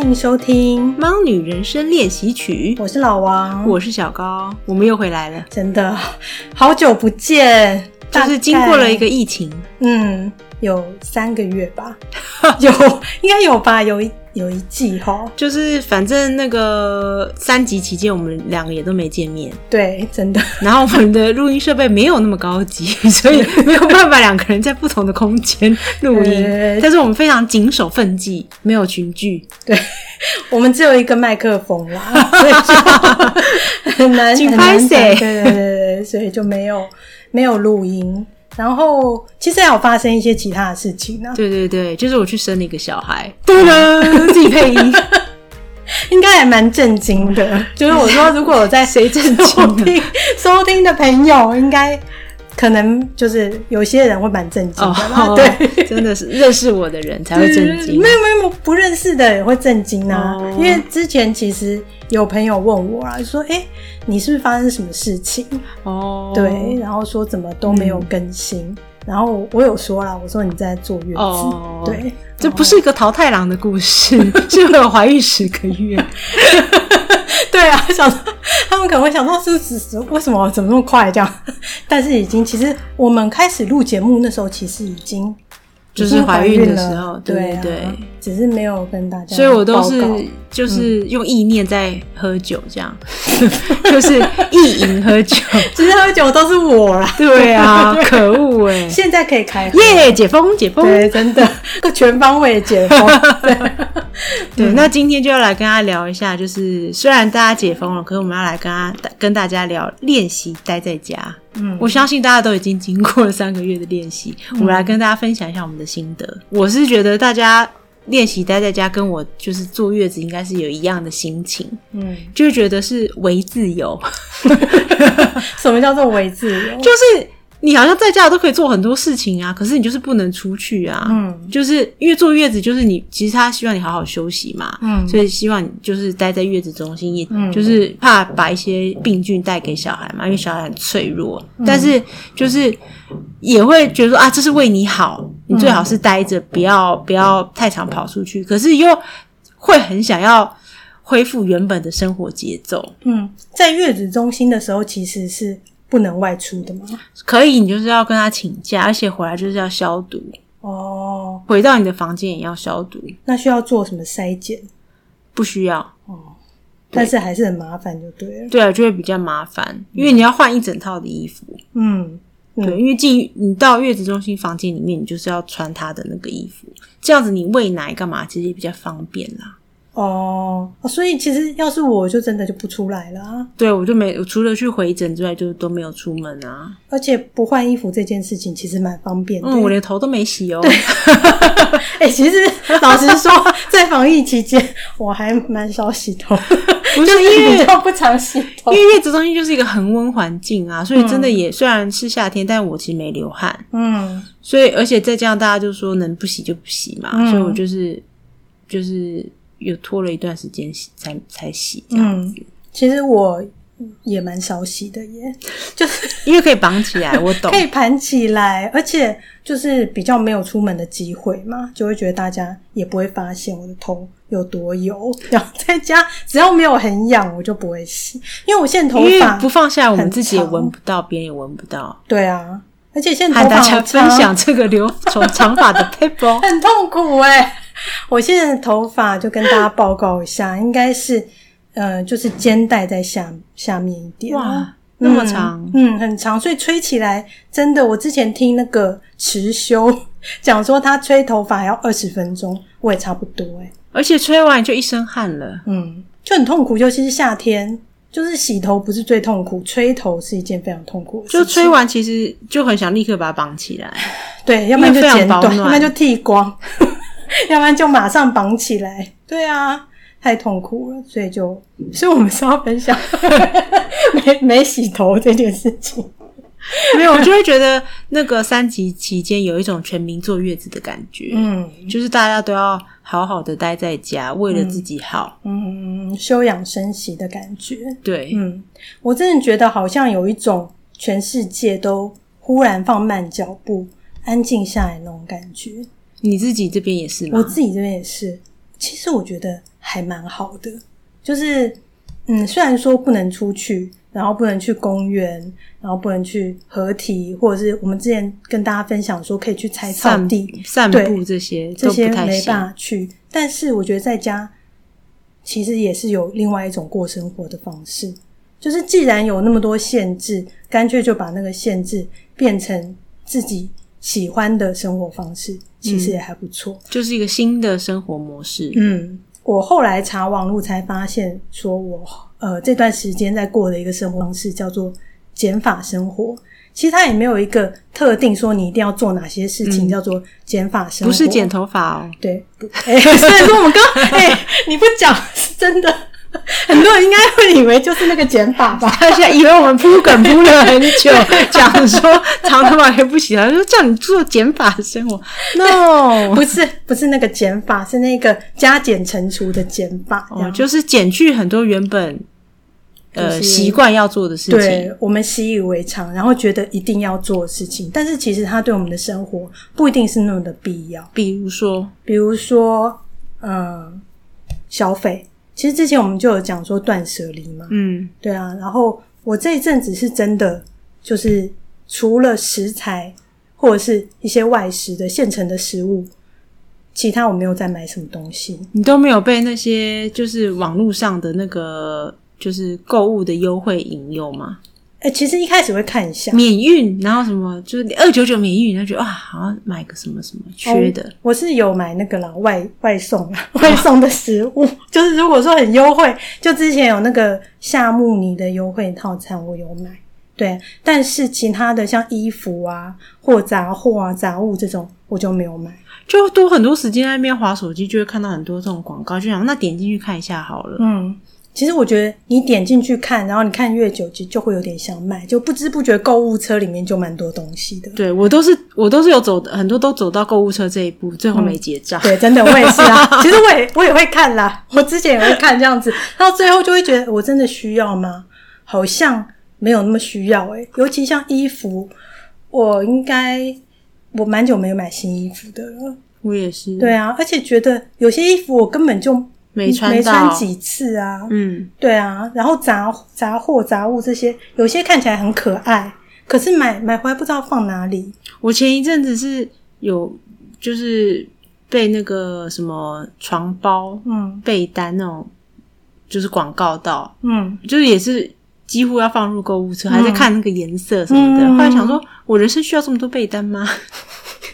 欢迎收听《猫女人生练习曲》，我是老王，我是小高，我们又回来了，真的好久不见，就是经过了一个疫情，嗯，有三个月吧，有应该有吧，有一。有一季哈，就是反正那个三级期间，我们两个也都没见面。对，真的。然后我们的录音设备没有那么高级，所以没有办法两个人在不同的空间录音。但是我们非常谨守分际，没有群聚。对，我们只有一个麦克风啦，所以就 很难很难。对对对对，所以就没有没有录音。然后其实还有发生一些其他的事情呢。对对对，就是我去生了一个小孩，对了，自己配音，应该还蛮震惊的。就是我说，如果我在谁震惊听 收听的朋友，应该可能就是有些人会蛮震惊的。哦、对，真的是认识我的人才会震惊。没有没有，不认识的也会震惊啊。哦、因为之前其实有朋友问我啊，说：“哎。”你是不是发生什么事情？哦，对，然后说怎么都没有更新，嗯、然后我有说了，我说你在坐月子，哦、对，这不是一个桃太郎的故事，是我有怀孕十个月。对啊，想说他们可能会想说是是是，为什么怎么那么快这样？但是已经，其实我们开始录节目那时候，其实已经。就是怀孕的时候，对对，对，对，只是没有跟大家，所以我都是就是用意念在喝酒，这样，嗯、就是意淫喝酒，其实喝酒都是我啦，对啊，可恶哎，现在可以开耶，解封解封，对，真的。全方位解封，对，对，那今天就要来跟大家聊一下，就是虽然大家解封了，可是我们要来跟他跟大家聊练习待在家。嗯，我相信大家都已经经过了三个月的练习，嗯、我们来跟大家分享一下我们的心得。我是觉得大家练习待在家，跟我就是坐月子应该是有一样的心情，嗯，就是觉得是为自由。什么叫做为自由？就是。你好像在家都可以做很多事情啊，可是你就是不能出去啊。嗯，就是因为坐月子，就是你其实他希望你好好休息嘛。嗯，所以希望你就是待在月子中心，也就是怕把一些病菌带给小孩嘛，因为小孩很脆弱。但是就是也会觉得说啊，这是为你好，你最好是待着，不要不要太常跑出去。可是又会很想要恢复原本的生活节奏。嗯，在月子中心的时候，其实是。不能外出的吗？可以，你就是要跟他请假，而且回来就是要消毒哦。回到你的房间也要消毒。那需要做什么筛检？不需要哦，但是还是很麻烦，就对了。对啊，就会比较麻烦，因为你要换一整套的衣服。嗯，对，因为进你到月子中心房间里面，你就是要穿他的那个衣服，这样子你喂奶干嘛，其实也比较方便啦。哦，所以其实要是我就真的就不出来了啊。对，我就没我除了去回诊之外，就都没有出门啊。而且不换衣服这件事情其实蛮方便的。嗯，我连头都没洗哦。对，哎、欸，其实老实说，在防疫期间我还蛮少洗头，不是因为比不常洗头，因为月子中心就是一个恒温环境啊，所以真的也、嗯、虽然是夏天，但我其实没流汗。嗯，所以而且再这样，大家就说能不洗就不洗嘛，嗯、所以我就是就是。又拖了一段时间洗，才才洗这样子。嗯，其实我也蛮少洗的耶，就是 因为可以绑起来，我懂，可以盘起来，而且就是比较没有出门的机会嘛，就会觉得大家也不会发现我的头有多油。然后在家只要没有很痒，我就不会洗，因为我现在头发不放下来，我们自己也闻不到，别人也闻不到。对啊，而且现在头发和大家分享这个留 长长发的撇步，很痛苦哎。我现在的头发就跟大家报告一下，应该是，呃，就是肩带在下下面一点。哇，那么长，嗯，很长，所以吹起来真的，我之前听那个持修 讲说，他吹头发要二十分钟，我也差不多诶，而且吹完就一身汗了，嗯，就很痛苦，尤其是夏天，就是洗头不是最痛苦，吹头是一件非常痛苦的事情。就吹完其实就很想立刻把它绑起来，对，要不然就剪短，要不然就剃光。要不然就马上绑起来，对啊，太痛苦了，所以就，所以我们是要分享 没没洗头这件事情。没有，我就会觉得那个三级期间有一种全民坐月子的感觉，嗯，就是大家都要好好的待在家，为了自己好，嗯，休养生息的感觉，对，嗯，我真的觉得好像有一种全世界都忽然放慢脚步，安静下来那种感觉。你自己这边也是吗？我自己这边也是。其实我觉得还蛮好的。就是嗯，虽然说不能出去，然后不能去公园，然后不能去合体，或者是我们之前跟大家分享说可以去踩草地、散步这些，这些没办法去。但是我觉得在家其实也是有另外一种过生活的方式，就是既然有那么多限制，干脆就把那个限制变成自己喜欢的生活方式，其实也还不错，嗯，就是一个新的生活模式。嗯，我后来查网络才发现，说我呃这段时间在过的一个生活方式叫做减法生活。其实它也没有一个特定说你一定要做哪些事情，嗯、叫做减法生活，不是剪头发哦。对，哎、欸，所以说我们刚 哎、欸，你不讲 是真的，很多人应该会以为就是那个减法吧？他现在以为我们铺梗铺了很久，讲说长头发也不行了，说叫你做减法生活。No，不是，不是那个减法，是那个加减乘除的减法，哦，就是减去很多原本。呃，习惯要做的事情，对，我们习以为常，然后觉得一定要做的事情，但是其实它对我们的生活不一定是那么的必要。比如说，比如说，嗯，消费，其实之前我们就有讲说断舍离嘛，嗯，对啊。然后我这一阵子是真的，就是除了食材或者是一些外食的现成的食物，其他我没有再买什么东西。你都没有被那些就是网络上的那个。就是购物的优惠引诱吗？哎、欸，其实一开始会看一下免运，然后什么就是二九九免运，然后觉得啊，好像买个什么什么缺的。哦、我是有买那个啦，外外送 外送的食物，就是如果说很优惠，就之前有那个夏慕尼的优惠套餐，我有买。对，但是其他的像衣服啊或杂货啊杂物这种，我就没有买。就多很多时间在那边划手机，就会看到很多这种广告，就想那点进去看一下好了。嗯。其实我觉得你点进去看，然后你看越久，就就会有点想买，就不知不觉购物车里面就蛮多东西的。对，我都是我都是有走很多都走到购物车这一步，最后没结账。嗯。对，真的我也是啊。其实我也我也会看啦，我之前也会看这样子，到最后就会觉得我真的需要吗？好像没有那么需要诶、欸、尤其像衣服，我应该我蛮久没有买新衣服的了。我也是。对啊，而且觉得有些衣服我根本就。没穿没穿几次啊？嗯，对啊。然后杂杂货、杂物这些，有些看起来很可爱，可是买买回来不知道放哪里。我前一阵子是有就是被那个什么床包、嗯，被单那种就是广告到，嗯，就是也是几乎要放入购物车，嗯，还在看那个颜色什么的。嗯，后来想说，我人生需要这么多被单吗？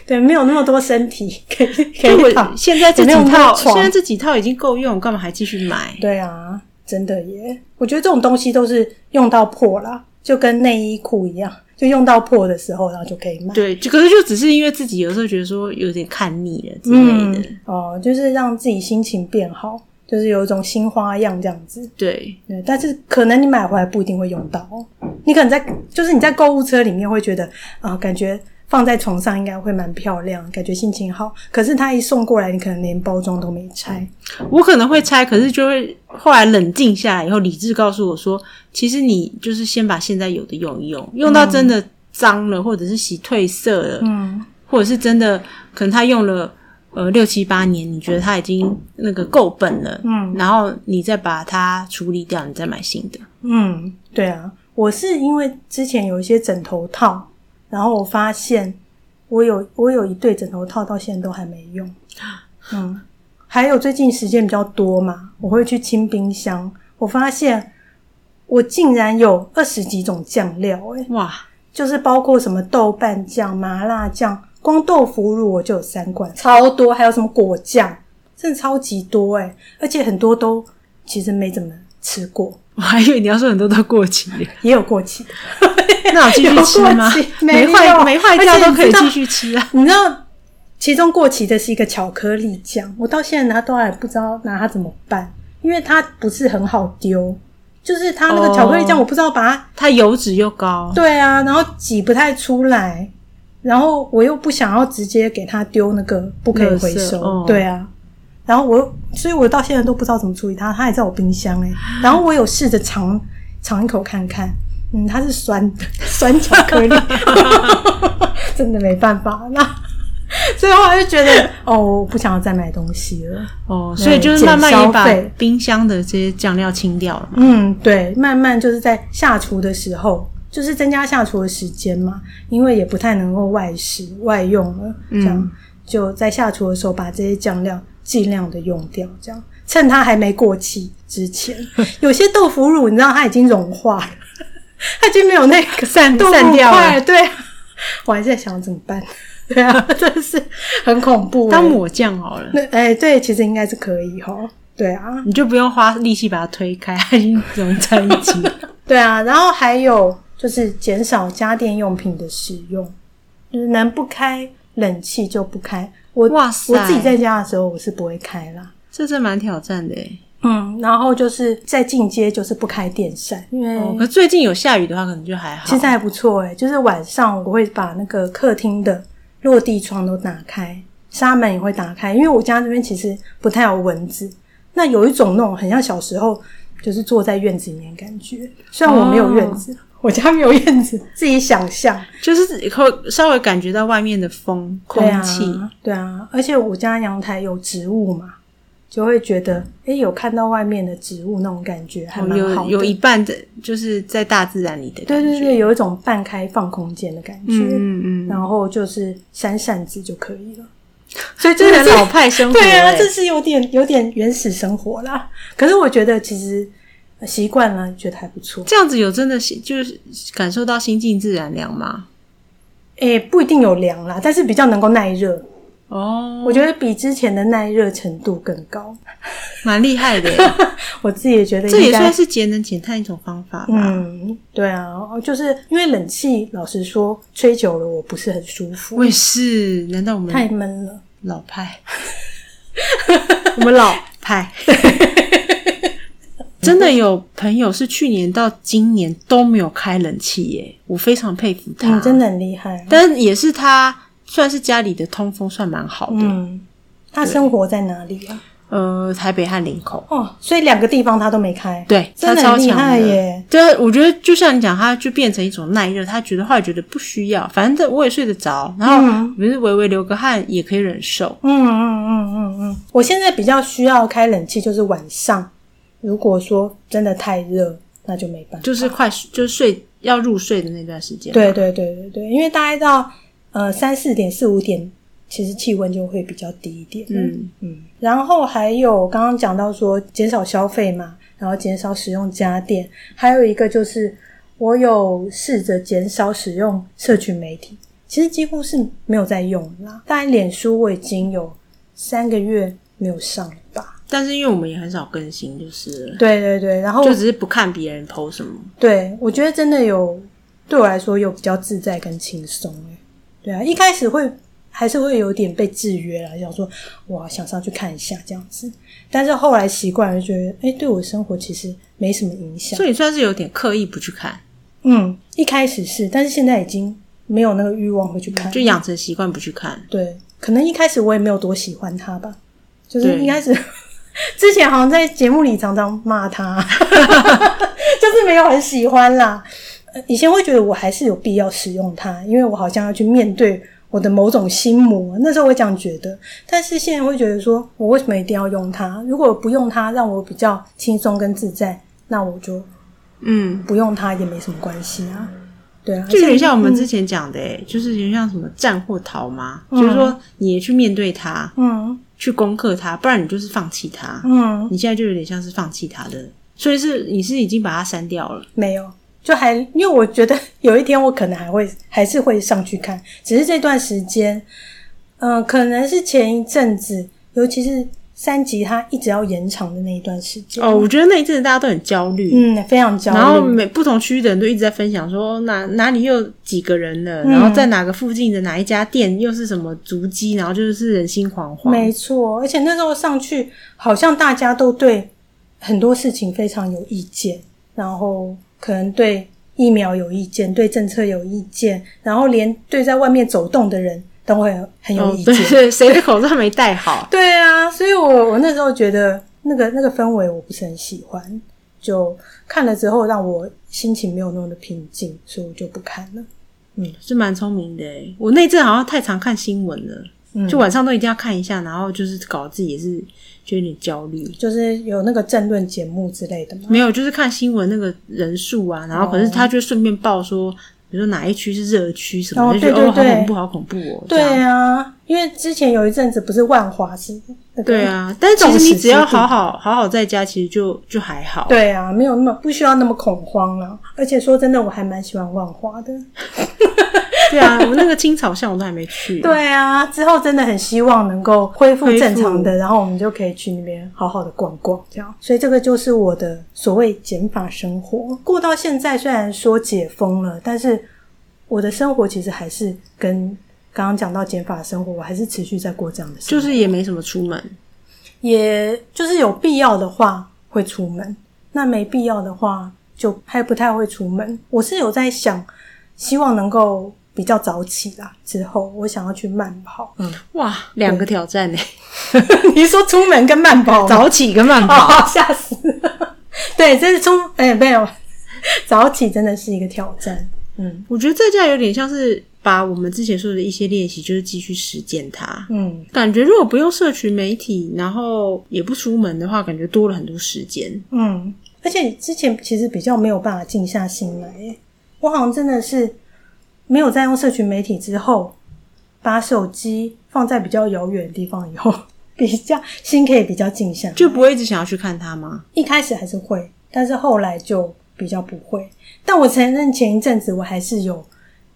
对，没有那么多身体可以可以躺。现在这几套，现在这几套已经够用，干嘛还继续买？对啊，真的耶！我觉得这种东西都是用到破啦，就跟内衣裤一样，就用到破的时候，然后就可以买。对，就可是就只是因为自己有时候觉得说有点看腻了之类的。嗯、哦，就是让自己心情变好，就是有一种新花样这样子。对对，但是可能你买回来不一定会用到，你可能在就是你在购物车里面会觉得啊、呃，感觉。放在床上应该会蛮漂亮，感觉心情好。可是他一送过来，你可能连包装都没拆。我可能会拆，可是就会后来冷静下来以后，理智告诉我说，其实你就是先把现在有的用一用，用到真的脏了，或者是洗褪色了，嗯，或者是真的可能他用了呃六七八年，你觉得他已经那个够本了，嗯，然后你再把它处理掉，你再买新的。嗯，对啊，我是因为之前有一些枕头套。然后我发现，我有我有一对枕头套，到现在都还没用。嗯，还有最近时间比较多嘛，我会去清冰箱。我发现我竟然有二十几种酱料，欸，诶哇！就是包括什么豆瓣酱、麻辣酱，光豆腐乳我就有三罐，超多。还有什么果酱，真的超级多诶，而且很多都其实没怎么吃过。我还以为你要说很多都过期，也有过期的。那我继续吃吗？没坏没坏掉都可以继续吃啊！你知道，其中过期的是一个巧克力酱，我到现在拿都还不知道拿它怎么办，因为它不是很好丢，就是它那个巧克力酱，我不知道把它，它油脂又高，对啊，然后挤不太出来，然后我又不想要直接给它丢那个不可以回收，对啊。然后我，所以我到现在都不知道怎么处理它。它还在我冰箱诶。然后我有试着尝尝一口看看，嗯，它是酸的，酸巧克力，真的没办法。那 所以后来就觉得哦，我不想要再买东西了。哦，所以就是慢慢也把冰箱的这些酱料清掉了。嗯，对，慢慢就是在下厨的时候，就是增加下厨的时间嘛，因为也不太能够外食外用了，这样、嗯、就在下厨的时候把这些酱料尽量的用掉，这样趁它还没过期之前。有些豆腐乳你知道它已经融化了，它已经没有那个散散掉了，对。我还在想怎么办？对啊，真的是很恐怖。当抹酱好了。那哎、欸，对，其实应该是可以哈。对啊，你就不用花力气把它推开，它已经融在一起。对啊，然后还有就是减少家电用品的使用，就是能不开冷气就不开。我哇塞，我自己在家的时候我是不会开啦。这是蛮挑战的诶。嗯，然后就是在进阶，就是不开电扇，因为、哦、可最近有下雨的话，可能就还好。其实还不错诶，就是晚上我会把那个客厅的落地窗都打开，纱门也会打开，因为我家这边其实不太有蚊子。那有一种那种很像小时候就是坐在院子里面的感觉，虽然我没有院子，哦、我家没有院子，自己想象，就是以后稍微感觉到外面的风空气，对啊，对啊，而且我家阳台有植物嘛。就会觉得，哎，有看到外面的植物那种感觉，还蛮好的。有有一半的，就是在大自然里的感觉。对对对，有一种半开放空间的感觉。嗯嗯。然后就是扇扇子就可以了。所以这是老派生活。对啊，这是有点有点原始生活啦。可是我觉得其实习惯了，觉得还不错。这样子有真的就是感受到心静自然凉吗？哎，不一定有凉啦，但是比较能够耐热。哦，我觉得比之前的耐热程度更高，蛮厉害的。我自己也觉得，这也算是节能减碳一种方法吧。嗯，对啊，就是因为冷气，老实说，吹久了我不是很舒服。我也是，难道我们太闷了？老派，我们老派。真的有朋友是去年到今年都没有开冷气耶，我非常佩服他，嗯，真的很厉害。但也是他。算是家里的通风算蛮好的。嗯，他生活在哪里啊？呃，台北和林口。哦，所以两个地方他都没开。对，真的很厉害耶。对，我觉得就像你讲，他就变成一种耐热，他觉得后来觉得不需要，反正我也睡得着，然后不是微微流个汗也可以忍受。嗯嗯嗯嗯嗯。我现在比较需要开冷气，就是晚上，如果说真的太热，那就没办法。就是快就是睡要入睡的那段时间。对对对对对，因为大概到。呃，三四点、四五点，其实气温就会比较低一点。嗯嗯，然后还有刚刚讲到说减少消费嘛，然后减少使用家电，还有一个就是我有试着减少使用社群媒体，其实几乎是没有在用啦。当然，脸书我已经有三个月没有上了吧。但是因为我们也很少更新，就是对对对，然后就只是不看别人 po 什么。对，我觉得真的有对我来说有比较自在跟轻松。对啊，一开始会还是会有点被制约啦，想说哇，想上去看一下这样子。但是后来习惯了，觉得哎对我生活其实没什么影响。所以算是有点刻意不去看。嗯，一开始是，但是现在已经没有那个欲望会去看，就养成习惯不去看。对，可能一开始我也没有多喜欢他吧，就是一开始 之前好像在节目里常常骂他，就是没有很喜欢啦。以前会觉得我还是有必要使用它，因为我好像要去面对我的某种心魔。那时候我会这样觉得，但是现在会觉得说，我为什么一定要用它？如果不用它，让我比较轻松跟自在，那我就嗯不用它也没什么关系啊。对啊，就有点像我们之前讲的、欸，诶、嗯、就是有点像什么战或逃嘛，嗯、就是说你也去面对它，嗯，去攻克它，不然你就是放弃它，嗯，你现在就有点像是放弃它的，所以是你是已经把它删掉了，没有。就还因为我觉得有一天我可能还会还是会上去看，只是这段时间，嗯、呃，可能是前一阵子，尤其是三级它一直要延长的那一段时间。哦，我觉得那一阵子大家都很焦虑，嗯，非常焦虑。然后每不同区域的人都一直在分享说哪哪里又几个人了，嗯、然后在哪个附近的哪一家店又是什么足迹，然后就是人心惶惶。没错，而且那时候上去好像大家都对很多事情非常有意见，然后。可能对疫苗有意见，对政策有意见，然后连对在外面走动的人都会很有意见。哦、对，谁的口罩没戴好？对啊，所以我我那时候觉得那个那个氛围我不是很喜欢，就看了之后让我心情没有那么的平静，所以我就不看了。嗯，是蛮聪明的诶。我那阵好像太常看新闻了。嗯，就晚上都一定要看一下，然后就是搞自己也是就有点焦虑。就是有那个政论节目之类的吗？没有，就是看新闻那个人数啊，然后可是他就顺便报说。比如说哪一区是热区什么，就觉得哦，好恐怖，好恐怖哦。对啊，因为之前有一阵子不是万华是，对啊，但是其实你只要好好好好在家，其实就就还好。对啊，没有那么不需要那么恐慌了。而且说真的，我还蛮喜欢万华的。对啊，我们那个青草巷我都还没去。对啊，之后真的很希望能够恢复正常的，然后我们就可以去那边好好的逛逛，这样。所以这个就是我的所谓减法生活。过到现在，虽然说解封了，但是我的生活其实还是跟刚刚讲到减法生活，我还是持续在过这样的生活。就是也没什么出门，也就是有必要的话会出门，那没必要的话就还不太会出门。我是有在想，希望能够。比较早起啦，之后我想要去慢跑。嗯，哇，两个挑战呢？你说出门跟慢跑，早起跟慢跑，吓死了！对，这是出哎、欸，没有 早起真的是一个挑战。嗯，我觉得在家有点像是把我们之前说的一些练习，就是继续实践它。嗯，感觉如果不用社群媒体，然后也不出门的话，感觉多了很多时间。嗯，而且之前其实比较没有办法静下心来，我好像真的是。没有在用社群媒体之后，把手机放在比较遥远的地方以后，比较心可以比较静下来，就不会一直想要去看它吗？一开始还是会，但是后来就比较不会。但我承认前一阵子我还是有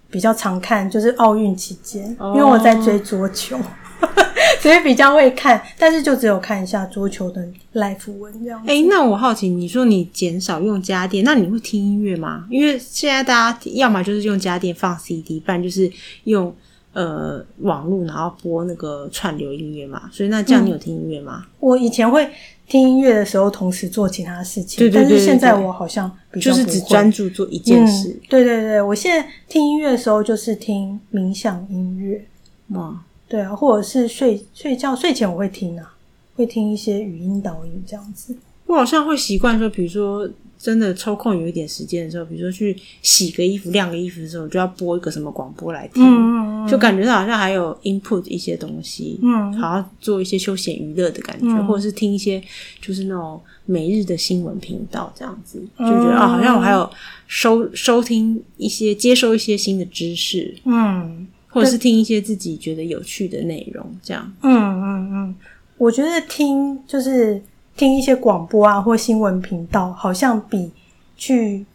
比较常看，就是奥运期间，因为我在追桌球。Oh. 所以比较会看，但是就只有看一下桌球的 live 文这样。哎、欸，那我好奇，你说你减少用家电，那你会听音乐吗？因为现在大家要么就是用家电放 CD，不然就是用呃网络然后播那个串流音乐嘛。所以那这样你有听音乐吗、嗯？我以前会听音乐的时候，同时做其他事情。对但是现在我好像就是只专注做一件事、嗯。对对对，我现在听音乐的时候就是听冥想音乐。哇。对啊，或者是睡睡觉睡前我会听啊，会听一些语音导引这样子。我好像会习惯说，比如说真的抽空有一点时间的时候，比如说去洗个衣服、晾个衣服的时候，就要播一个什么广播来听，嗯嗯嗯，就感觉到好像还有 input 一些东西，嗯，好像做一些休闲娱乐的感觉，嗯，或者是听一些就是那种每日的新闻频道这样子，就觉得啊，好像我还有收收听一些、接收一些新的知识，嗯。或者是听一些自己觉得有趣的内容，这样。嗯嗯嗯，我觉得听就是听一些广播啊，或新闻频道，好像比去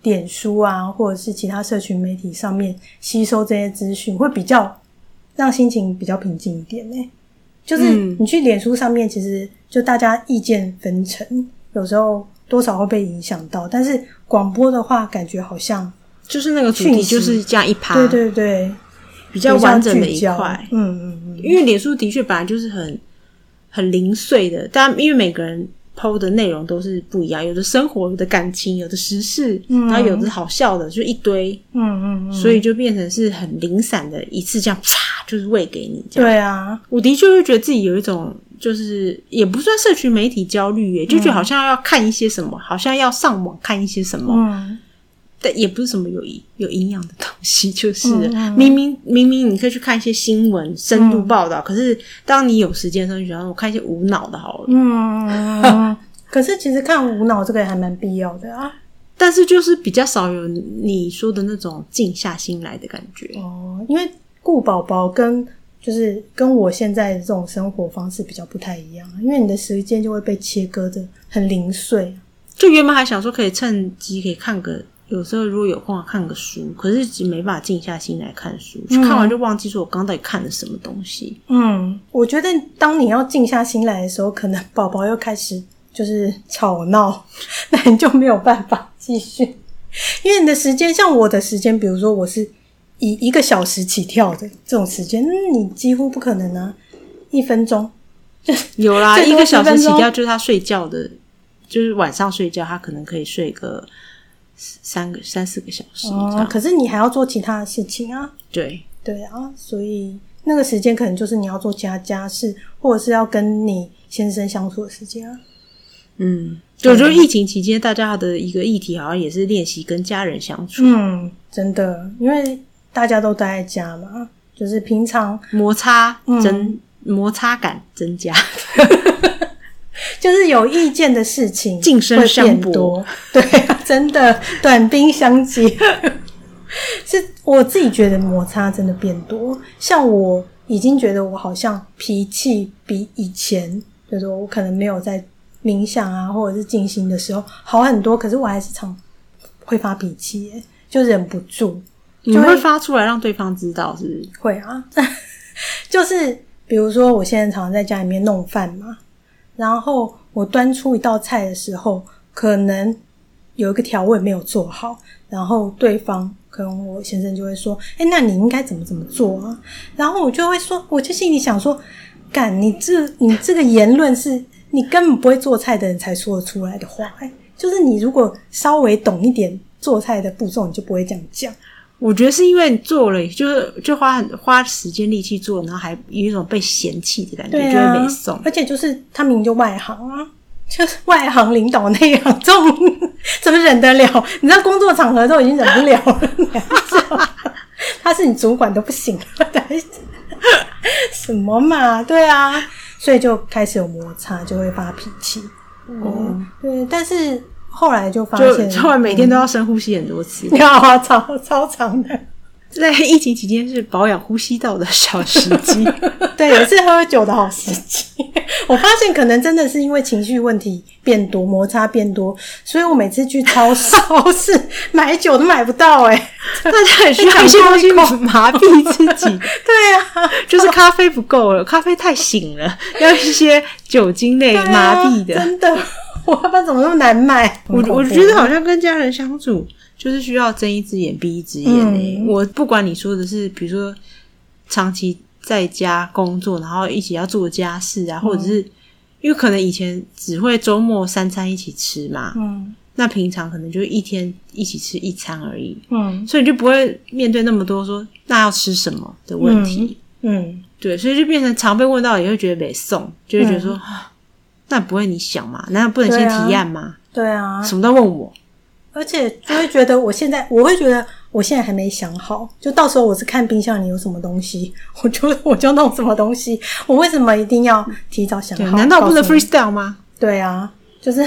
点书啊，或者是其他社群媒体上面吸收这些资讯，会比较让心情比较平静一点呢。就是你去脸书上面，其实就大家意见纷呈，有时候多少会被影响到。但是广播的话，感觉好像就是那个主题就是这样一趴，对对对。比较完整的一块，嗯嗯嗯，因为脸书的确本来就是很很零碎的，但因为每个人 PO 的内容都是不一样，有的生活，有的感情，有的时事，嗯、然后有的好笑的，就一堆，嗯嗯嗯，所以就变成是很零散的，一次这样啪就是喂给你这样。对啊，我的确会觉得自己有一种就是也不算社群媒体焦虑耶，就觉得好像要看一些什么，嗯、好像要上网看一些什么。嗯但也不是什么有营有营养的东西，就是、明明明明你可以去看一些新闻、深度报道、嗯，可是当你有时间的时候，你想说我看一些无脑的好了。嗯，可是其实看无脑这个也还蛮必要的啊。但是就是比较少有你说的那种静下心来的感觉哦，因为顾宝宝跟就是跟我现在的这种生活方式比较不太一样，因为你的时间就会被切割的很零碎。就原本还想说可以趁机可以看个。有时候如果有空看个书，可是只没办法静下心来看书，嗯、看完就忘记说我刚到底看了什么东西。嗯，我觉得当你要静下心来的时候，可能宝宝又开始就是吵闹，那你就没有办法继续，因为你的时间像我的时间，比如说我是以一个小时起跳的这种时间，你几乎不可能啊，一分钟有啦，一个小时起跳就是他睡觉的，就是晚上睡觉，他可能可以睡个。三个三四个小时，哦，可是你还要做其他的事情啊。对对啊，所以那个时间可能就是你要做其他家事，或者是要跟你先生相处的时间啊。嗯，就我觉得疫情期间大家的一个议题好像也是练习跟家人相处。嗯，真的，因为大家都待在家嘛，就是平常摩擦增摩擦感增加，就是有意见的事情近身相搏，对，真的短兵相接。是我自己觉得摩擦真的变多，像我已经觉得我好像脾气比以前，就是说我可能没有在冥想啊或者是静心的时候好很多，可是我还是常会发脾气，就忍不住。你会发出来让对方知道，是不是？会啊，就是比如说，我现在常常在家里面弄饭嘛，然后我端出一道菜的时候，可能有一个调味没有做好，然后对方可能我先生就会说：“哎，那你应该怎么怎么做啊？”然后我就会说，我就心里想说：“干，你这你这个言论是你根本不会做菜的人才说得出来的话，就是你如果稍微懂一点做菜的步骤，你就不会这样讲。”我觉得是因为你做了，就是就花花时间力气做，然后还有一种被嫌弃的感觉，就会没送。而且就是他明明就外行啊，就是外行领导内行，这种怎么忍得了？你知道工作场合都已经忍不了了，他是你主管都不行了，什么嘛？对啊，所以就开始有摩擦，就会发脾气。嗯，对，但是。后来就发现，就后来每天都要深呼吸很多次，要啊，超超长的。在疫情期间是保养呼吸道的小时机，对，也是喝酒的好时机。我发现可能真的是因为情绪问题变多，摩擦变多，所以我每次去超市买酒都买不到哎、欸。大家也需要一些东西麻痹自己。对啊，就是咖啡不够了，咖啡太醒了，要一些酒精类麻痹的，真的。我要不然怎么那么难卖？我我觉得好像跟家人相处就是需要睁一只眼闭一只眼诶、欸。嗯。我不管你说的是，比如说长期在家工作，然后一起要做家事啊，或者是因为可能以前只会周末三餐一起吃嘛，嗯，那平常可能就一天一起吃一餐而已，嗯，所以就不会面对那么多说那要吃什么的问题，嗯，嗯。对，所以就变成常被问到，也会觉得没送，就会觉得说。嗯那不会你想嘛？难道不能先提案吗？对啊，什么都问我，而且就会觉得我现在，我会觉得我现在还没想好，就到时候我是看冰箱里有什么东西，我就我就弄什么东西。我为什么一定要提早想好？难道不能 freestyle 吗？对啊，就是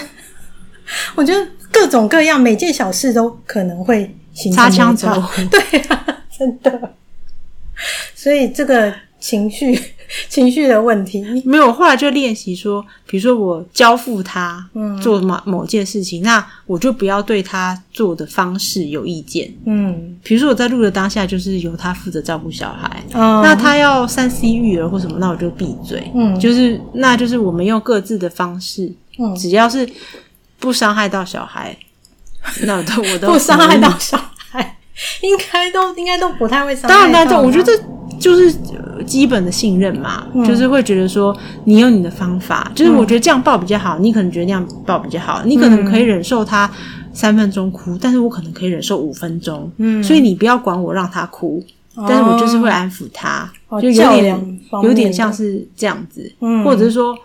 我觉得各种各样每件小事都可能会擦枪走火，对啊，真的。所以这个情绪。情绪的问题没有，后来就练习说，比如说我交付他做某某件事情，嗯，那我就不要对他做的方式有意见。嗯，比如说我在录的当下，就是由他负责照顾小孩，嗯，那他要三 C 育儿或什么，那我就闭嘴。嗯，就是那就是我们用各自的方式，嗯，只要是不伤害到小孩，那我都我 都不伤害到小孩，应该都应该都不太会伤害到。当然，当然，我觉得就是。基本的信任嘛，嗯，就是会觉得说你有你的方法，就是我觉得这样抱比较好，你可能觉得那样抱比较好，你可能可以忍受他三分钟哭，但是我可能可以忍受五分钟，嗯，所以你不要管我让他哭，哦，但是我就是会安抚他，哦，就有点有点像是这样子，嗯，或者是说，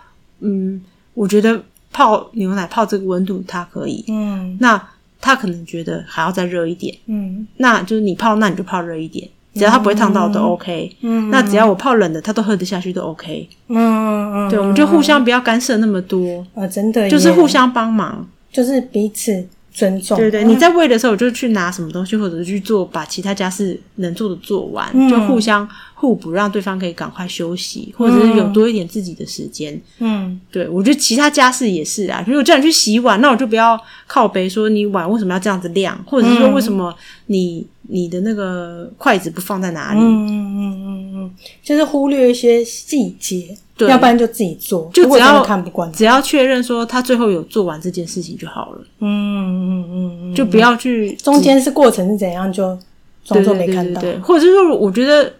嗯，我觉得泡牛奶泡这个温度它可以，嗯，那他可能觉得还要再热一点，嗯，那就是你泡，那你就泡热一点。只要他不会烫到都 OK，嗯，那只要我泡冷的，他都喝得下去都 OK，嗯嗯，对，我们就互相不要干涉那么多，啊，真的，就是互相帮忙，就是彼此尊重，对对，你在喂的时候，我就去拿什么东西，或者去做把其他家事能做的做完，就互相。互补，让对方可以赶快休息，或者是有多一点自己的时间。嗯，对，我觉得其他家事也是啊。比如我叫你去洗碗，那我就不要靠背说你碗为什么要这样子晾，或者是说为什么你你的那个筷子不放在哪里？嗯嗯嗯嗯，就是忽略一些细节，对，要不然就自己做。就只要看不惯，只要确认说他最后有做完这件事情就好了。嗯嗯嗯嗯，就不要去中间是过程是怎样就装作没看到，或者是说我觉得。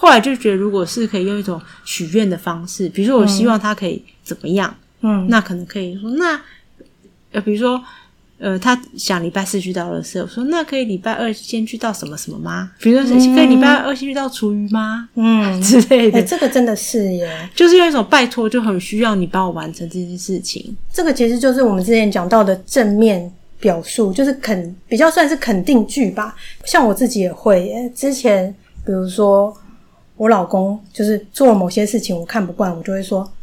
后来就觉得，如果是可以用一种许愿的方式，比如说我希望他可以怎么样，嗯，那可能可以说，那呃，比如说呃，他想礼拜四去倒垃圾，我说那可以礼拜二先去到什么什么吗？比如说可以礼拜二先去到厨余吗？嗯，之类的。欸，这个真的是耶，就是用一种拜托，就很需要你帮我完成这件事情。这个其实就是我们之前讲到的正面表述，就是肯比较算是肯定句吧。像我自己也会耶，之前比如说。我老公就是做某些事情我看不惯，我就会说：“哎、欸，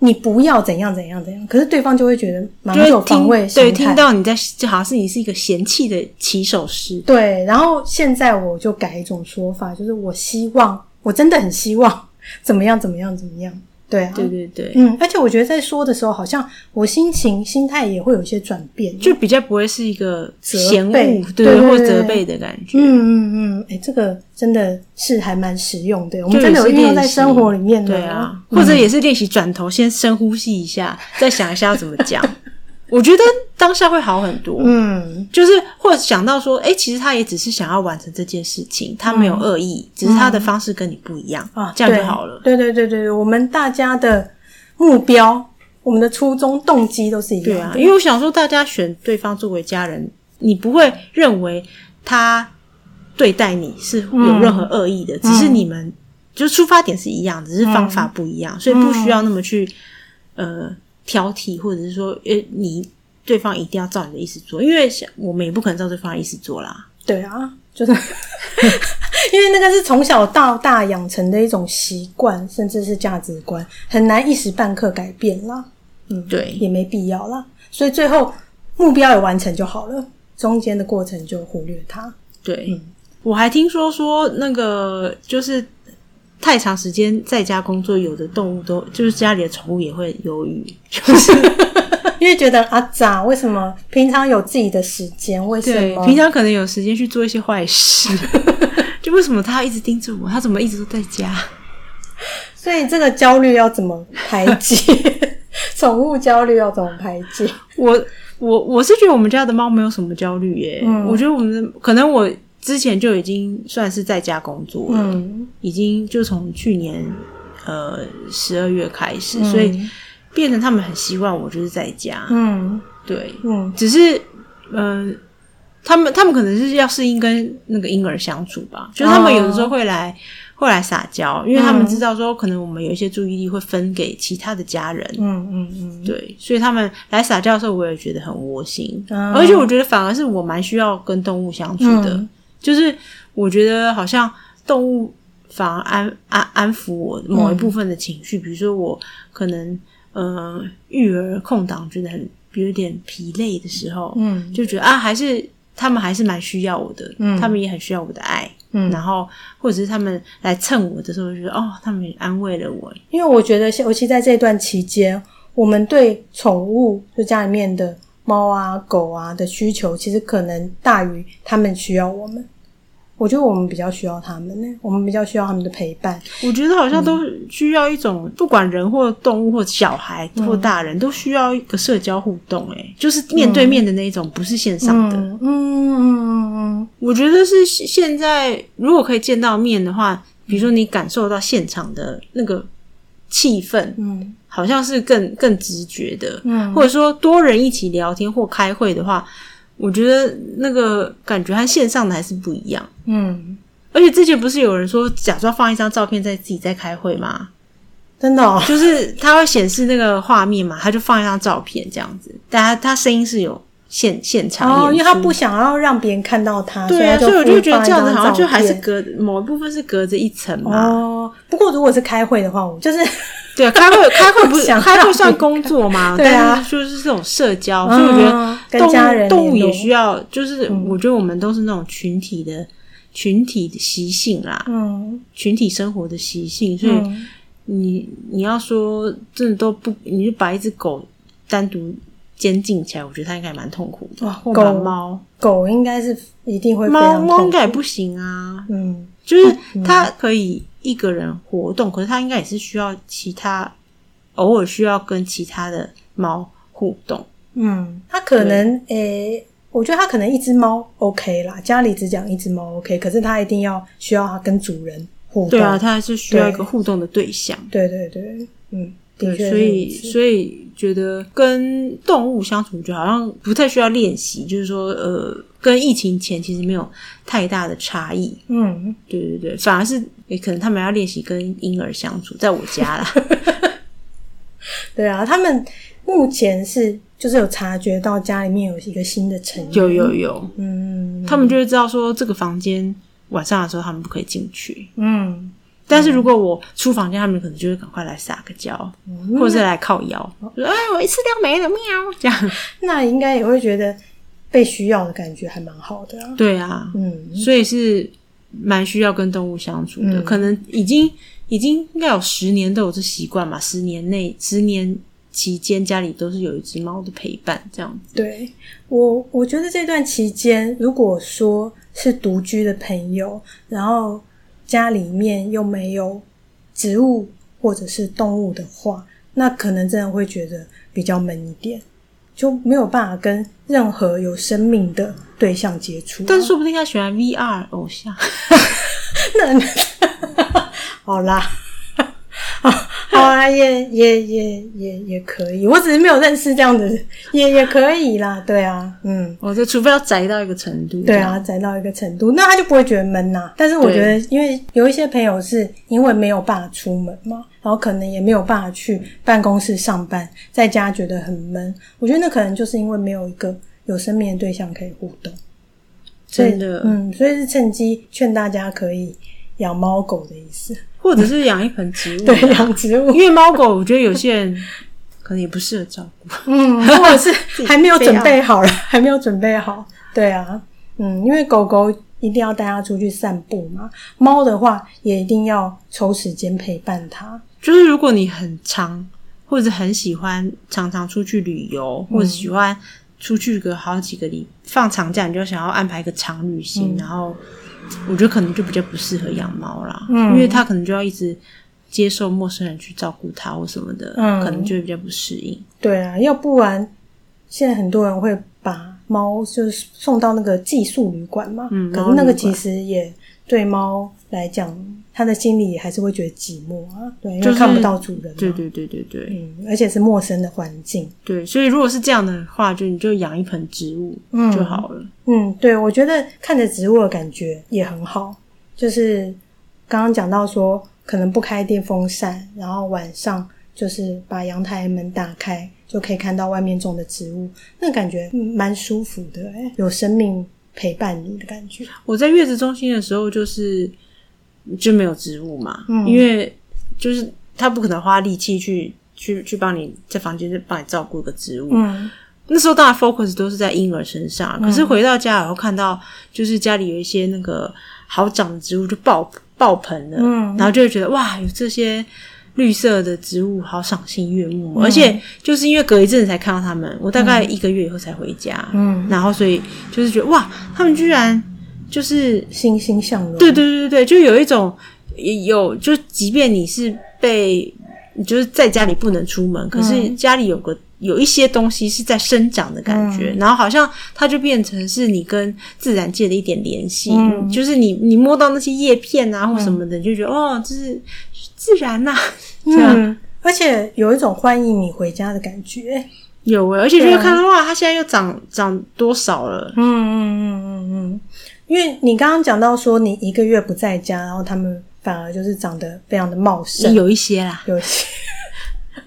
你不要怎样怎样怎样。”可是对方就会觉得蛮有防卫心态，对，听到你在就好像是你是一个嫌弃的起手式。对，然后现在我就改一种说法，就是我希望，我真的很希望怎么样怎么样怎么样。对啊，对对对，嗯，而且我觉得在说的时候，好像我心情、心态也会有一些转变，就比较不会是一个嫌恶，责备。对，对或责备的感觉。嗯嗯嗯，哎、欸，这个真的是还蛮实用的，我们真的有运用在生活里面的，对啊，或者也是练习转头先深呼吸一下，嗯、再想一下要怎么讲。我觉得当下会好很多，嗯，就是或者想到说，哎、欸，其实他也只是想要完成这件事情，他没有恶意，嗯、只是他的方式跟你不一样啊，这样就好了。对对对对，我们大家的目标、我们的初衷、动机都是一样的。对啊，因为我想说，大家选对方作为家人，你不会认为他对待你是有任何恶意的，嗯、只是你们就出发点是一样，只是方法不一样，嗯、所以不需要那么去呃。挑剔，或者是说，诶，你对方一定要照你的意思做，因为我们也不可能照对方的意思做啦。对啊，就是 因为那个是从小到大养成的一种习惯，甚至是价值观，很难一时半刻改变啦。嗯，对，也没必要啦。所以最后目标有完成就好了，中间的过程就忽略它。对，嗯，我还听说说那个就是。太长时间在家工作，有的动物都就是家里的宠物也会忧郁，就是 因为觉得啊，咋为什么平常有自己的时间，为什么平常可能有时间去做一些坏事，就为什么他一直盯着我，他怎么一直都在家？所以这个焦虑要怎么排解？宠物焦虑要怎么排解？我我我是觉得我们家的猫没有什么焦虑耶，嗯，我觉得我们的可能我。之前就已经算是在家工作了，嗯、已经就从去年呃十二月开始，嗯、所以变成他们很希望我就是在家，嗯，对，嗯，只是嗯、呃，他们他们可能是要适应跟那个婴儿相处吧，就是他们有的时候会来、哦、会来撒娇，因为他们知道说可能我们有一些注意力会分给其他的家人，嗯嗯嗯，对，所以他们来撒娇的时候，我也觉得很窝心，哦、而且我觉得反而是我蛮需要跟动物相处的。嗯就是我觉得好像动物反而安安安抚我某一部分的情绪，嗯、比如说我可能呃育儿空档觉得很有点疲累的时候，嗯，就觉得啊还是他们还是蛮需要我的，嗯，他们也很需要我的爱，嗯，然后或者是他们来蹭我的时候，就觉得哦，他们也安慰了我，因为我觉得尤其在这段期间，我们对宠物就家里面的猫啊狗啊的需求，其实可能大于他们需要我们。我觉得我们比较需要他们呢，我们比较需要他们的陪伴。我觉得好像都需要一种，嗯、不管人或动物或小孩或大人，嗯、都需要一个社交互动。诶，就是面对面的那一种，嗯、不是线上的。嗯嗯嗯嗯嗯。我觉得是现在，如果可以见到面的话，比如说你感受到现场的那个气氛，嗯，好像是更更直觉的。嗯，或者说多人一起聊天或开会的话。我觉得那个感觉和线上的还是不一样。嗯，而且之前不是有人说假装放一张照片在自己在开会吗？真的哦，就是他会显示那个画面嘛，他就放一张照片这样子，但他他声音是有现现场，哦，因为他不想要让别人看到他。对啊，所以我就觉得这样子好像就还是隔某一部分是隔着一层嘛。哦，不过如果是开会的话，我就是。对啊，开会 开会不是开会算工作吗？对啊，就是这种社交，所以我觉得动物动物也需要，就是我觉得我们都是那种群体的群体的习性啦，嗯，群体生活的习性，所以你你要说真的都不，你就把一只狗单独监禁起来，我觉得它应该蛮痛苦的。狗猫狗应该是一定会猫猫应该也不行啊，嗯，就是它可以。一个人活动，可是它应该也是需要其他，偶尔需要跟其他的猫互动。嗯，它可能诶、欸，我觉得它可能一只猫 OK 啦，家里只讲一只猫 OK，可是它一定要需要它跟主人互动。对啊，它还是需要一个互动的对象。对对对，嗯。对，所以所以觉得跟动物相处就好像不太需要练习，就是说，呃，跟疫情前其实没有太大的差异。嗯，对对对，反而是也可能他们要练习跟婴儿相处，在我家啦。对啊，他们目前是就是有察觉到家里面有一个新的成员，有有有，嗯，他们就会知道说这个房间晚上的时候他们不可以进去。嗯。但是如果我出房间，他们可能就会赶快来撒个娇，嗯、或者是来靠腰，说：“哎，我一次掉没了，喵！”这样，那应该也会觉得被需要的感觉还蛮好的、啊。对啊，嗯，所以是蛮需要跟动物相处的。嗯、可能已经已经应该有十年都有这习惯嘛，十年内十年期间家里都是有一只猫的陪伴，这样子。对我，我觉得这段期间，如果说是独居的朋友，然后。家里面又没有植物或者是动物的话，那可能真的会觉得比较闷一点，就没有办法跟任何有生命的对象接触啊。但说不定他喜欢 VR 偶像，那 好啦。好啊，也也也也也可以，我只是没有认识这样的，也也可以啦，对啊，嗯，我就除非要宅到一个程度，对啊，宅到一个程度，那他就不会觉得闷呐。但是我觉得，因为有一些朋友是因为没有办法出门嘛，然后可能也没有办法去办公室上班，在家觉得很闷。我觉得那可能就是因为没有一个有生命的对象可以互动，真的，嗯，所以是趁机劝大家可以养猫狗的意思。或者是养一盆植物，对，养植物。因为猫狗，我觉得有些人 可能也不适合照顾，嗯，或者是还没有准备好了，还没有准备好。对啊，嗯，因为狗狗一定要带它出去散步嘛，猫的话也一定要抽时间陪伴它。就是如果你很长或者很喜欢常常出去旅游，或者喜欢出去个好几个礼放长假，你就想要安排一个长旅行，嗯、然后。我觉得可能就比较不适合养猫啦，嗯，因为它可能就要一直接受陌生人去照顾它或什么的，嗯，可能就会比较不适应。对啊，要不然现在很多人会把猫就是送到那个寄宿旅馆嘛，嗯，可是那个其实也对猫来讲。他的心里还是会觉得寂寞啊，对，因为看不到主人，对对对对对，嗯，而且是陌生的环境，对，所以如果是这样的话，就你就养一盆植物就好了，嗯，嗯，对，我觉得看着植物的感觉也很好，就是刚刚讲到说，可能不开电风扇，然后晚上就是把阳台门打开，就可以看到外面种的植物，那感觉蛮舒服的，欸，有生命陪伴你的感觉。我在月子中心的时候，就是。就没有植物嘛，嗯、因为就是他不可能花力气去去去帮你在房间就帮你照顾个植物。嗯，那时候当然 focus 都是在婴儿身上，嗯、可是回到家然后看到就是家里有一些那个好长的植物就爆爆盆了，嗯，然后就会觉得哇，有这些绿色的植物好赏心悦目，嗯、而且就是因为隔一阵子才看到他们，我大概一个月以后才回家，嗯，然后所以就是觉得哇，他们居然。就是欣欣向荣，对对对对，就有一种有，就即便你是被，就是在家里不能出门，可是家里有个有一些东西是在生长的感觉，嗯、然后好像它就变成是你跟自然界的一点联系，嗯、就是你你摸到那些叶片啊或什么的，就觉得哦，这是自然呐、啊，这样、嗯，而且有一种欢迎你回家的感觉，有诶，而且就会看到哇，它现在又长长多少了，嗯嗯嗯嗯嗯。因为你刚刚讲到说你一个月不在家，然后他们反而就是长得非常的茂盛，有一些啦，有一些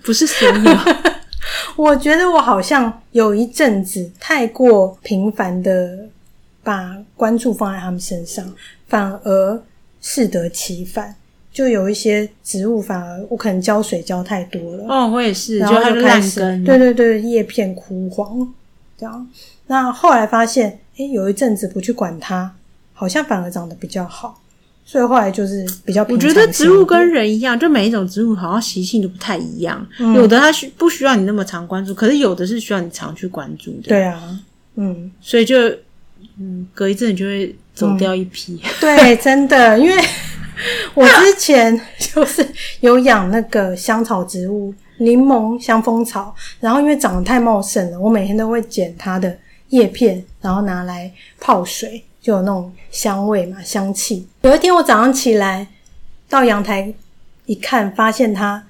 不是所有。我觉得我好像有一阵子太过频繁的把关注放在他们身上，反而适得其反，就有一些植物反而我可能浇水浇太多了。哦，我也是，然后就开始对对对，叶片枯黄这样。那后来发现。诶，有一阵子不去管它，好像反而长得比较好，所以后来就是比较。我觉得植物跟人一样，就每一种植物好像习性都不太一样。嗯、有的它需不需要你那么常关注，可是有的是需要你常去关注的。对啊，嗯，所以就嗯，隔一阵就会走掉一批。嗯、对，真的，因为 我之前就是有养那个香草植物，柠檬香蜂草，然后因为长得太茂盛了，我每天都会剪它的。叶片，然后拿来泡水，就有那种香味嘛，香气。有一天我早上起来到阳台一看，发现它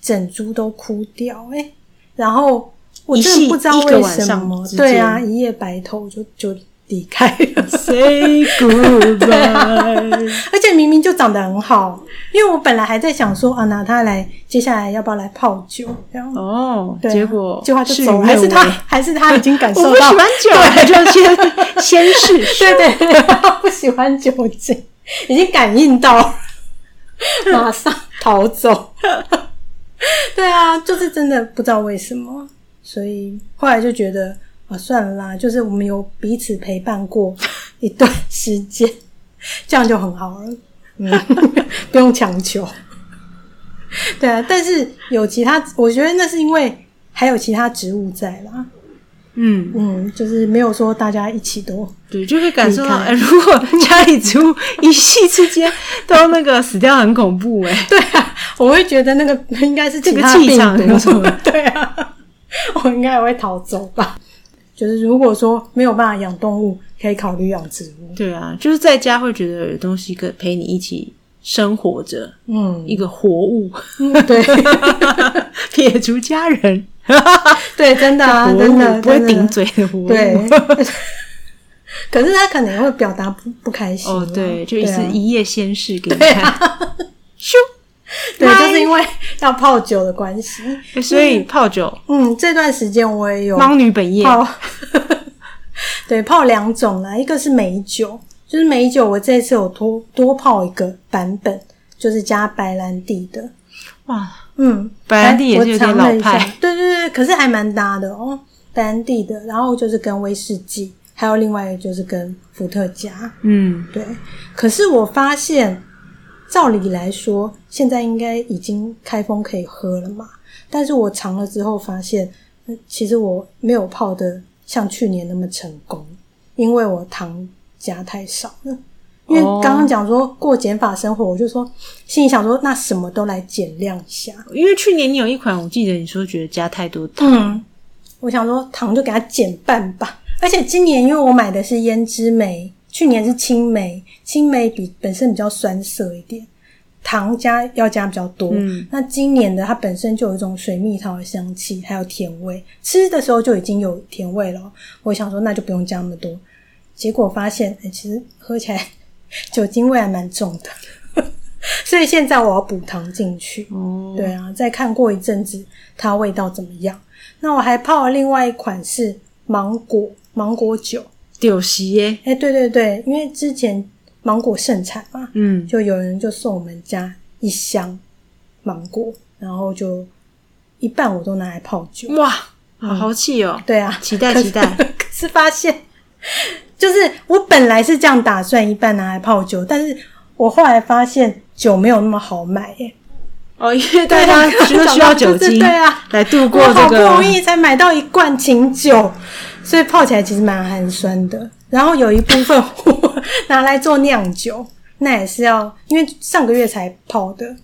整株都枯掉，哎，然后我真的不知道为什么，对啊，一夜白头就就。离开了，say goodbye。而且明明就长得很好，因为我本来还在想说啊，拿它来，接下来要不要来泡酒？这样哦，结果结果就走了，还是他，还是他已经感受到我不喜欢酒，就先先试试。对对对，不喜欢酒精，已经感应到。马上逃走。对啊，就是真的不知道为什么，所以后来就觉得啊，算了啦，就是我们有彼此陪伴过一段时间，这样就很好了。嗯，不用强求。对啊，但是有其他，我觉得那是因为还有其他植物在啦。嗯嗯，就是没有说大家一起都对，就会感受到，欸、如果家里植物一夕之间都那个死掉，很恐怖哎、欸。对啊，我会觉得那个应该是这个气场有什么？对啊，我应该也会逃走吧。就是如果说没有办法养动物，可以考虑养植物。对啊，就是在家会觉得有东西可以陪你一起生活着，嗯，一个活物。嗯、对，撇除家人。对，真的啊，真的不会顶嘴的活物。对，可是他可能会表达不不开心。哦，对，就一次一夜仙逝给你看。咻，对，就是因为要泡酒的关系，所以泡酒。嗯，这段时间我也有猫女本业泡。对，泡两种啦，一个是美酒，就是美酒，我这次有多多泡一个版本，就是加白兰地的。哇。嗯，白兰地也是有点老派，对对对，可是还蛮搭的哦。白兰地的，然后就是跟威士忌，还有另外一个就是跟伏特加。嗯，对。可是我发现，照理来说，现在应该已经开封可以喝了嘛。但是我尝了之后发现，其实我没有泡的像去年那么成功，因为我糖加太少了。因为刚刚讲说过减法生活，我就说心里想说，那什么都来减量一下。因为去年你有一款，我记得你说觉得加太多糖，嗯，我想说糖就给它减半吧。而且今年因为我买的是胭脂梅，去年是青梅，青梅比本身比较酸涩一点，糖加要加比较多。嗯，那今年的它本身就有一种水蜜桃的香气，还有甜味，吃的时候就已经有甜味了。我想说那就不用加那么多，结果发现，哎，其实喝起来。酒精味还蛮重的，所以现在我要补糖进去。哦，对啊，再看过一阵子它味道怎么样。那我还泡了另外一款是芒果芒果酒，丢西耶。哎，对对对，因为之前芒果盛产嘛，嗯，就有人就送我们家一箱芒果，然后就一半我都拿来泡酒。哇，好豪气哦！对啊，期待 期待。可是发现。就是我本来是这样打算，一半拿来泡酒，但是我后来发现酒没有那么好买耶。哦，因为大家需需要酒精，对啊，来度过这个。好不容易才买到一罐清酒，所以泡起来其实蛮寒酸的。然后有一部分我拿来做酿酒，那也是要因为上个月才泡的，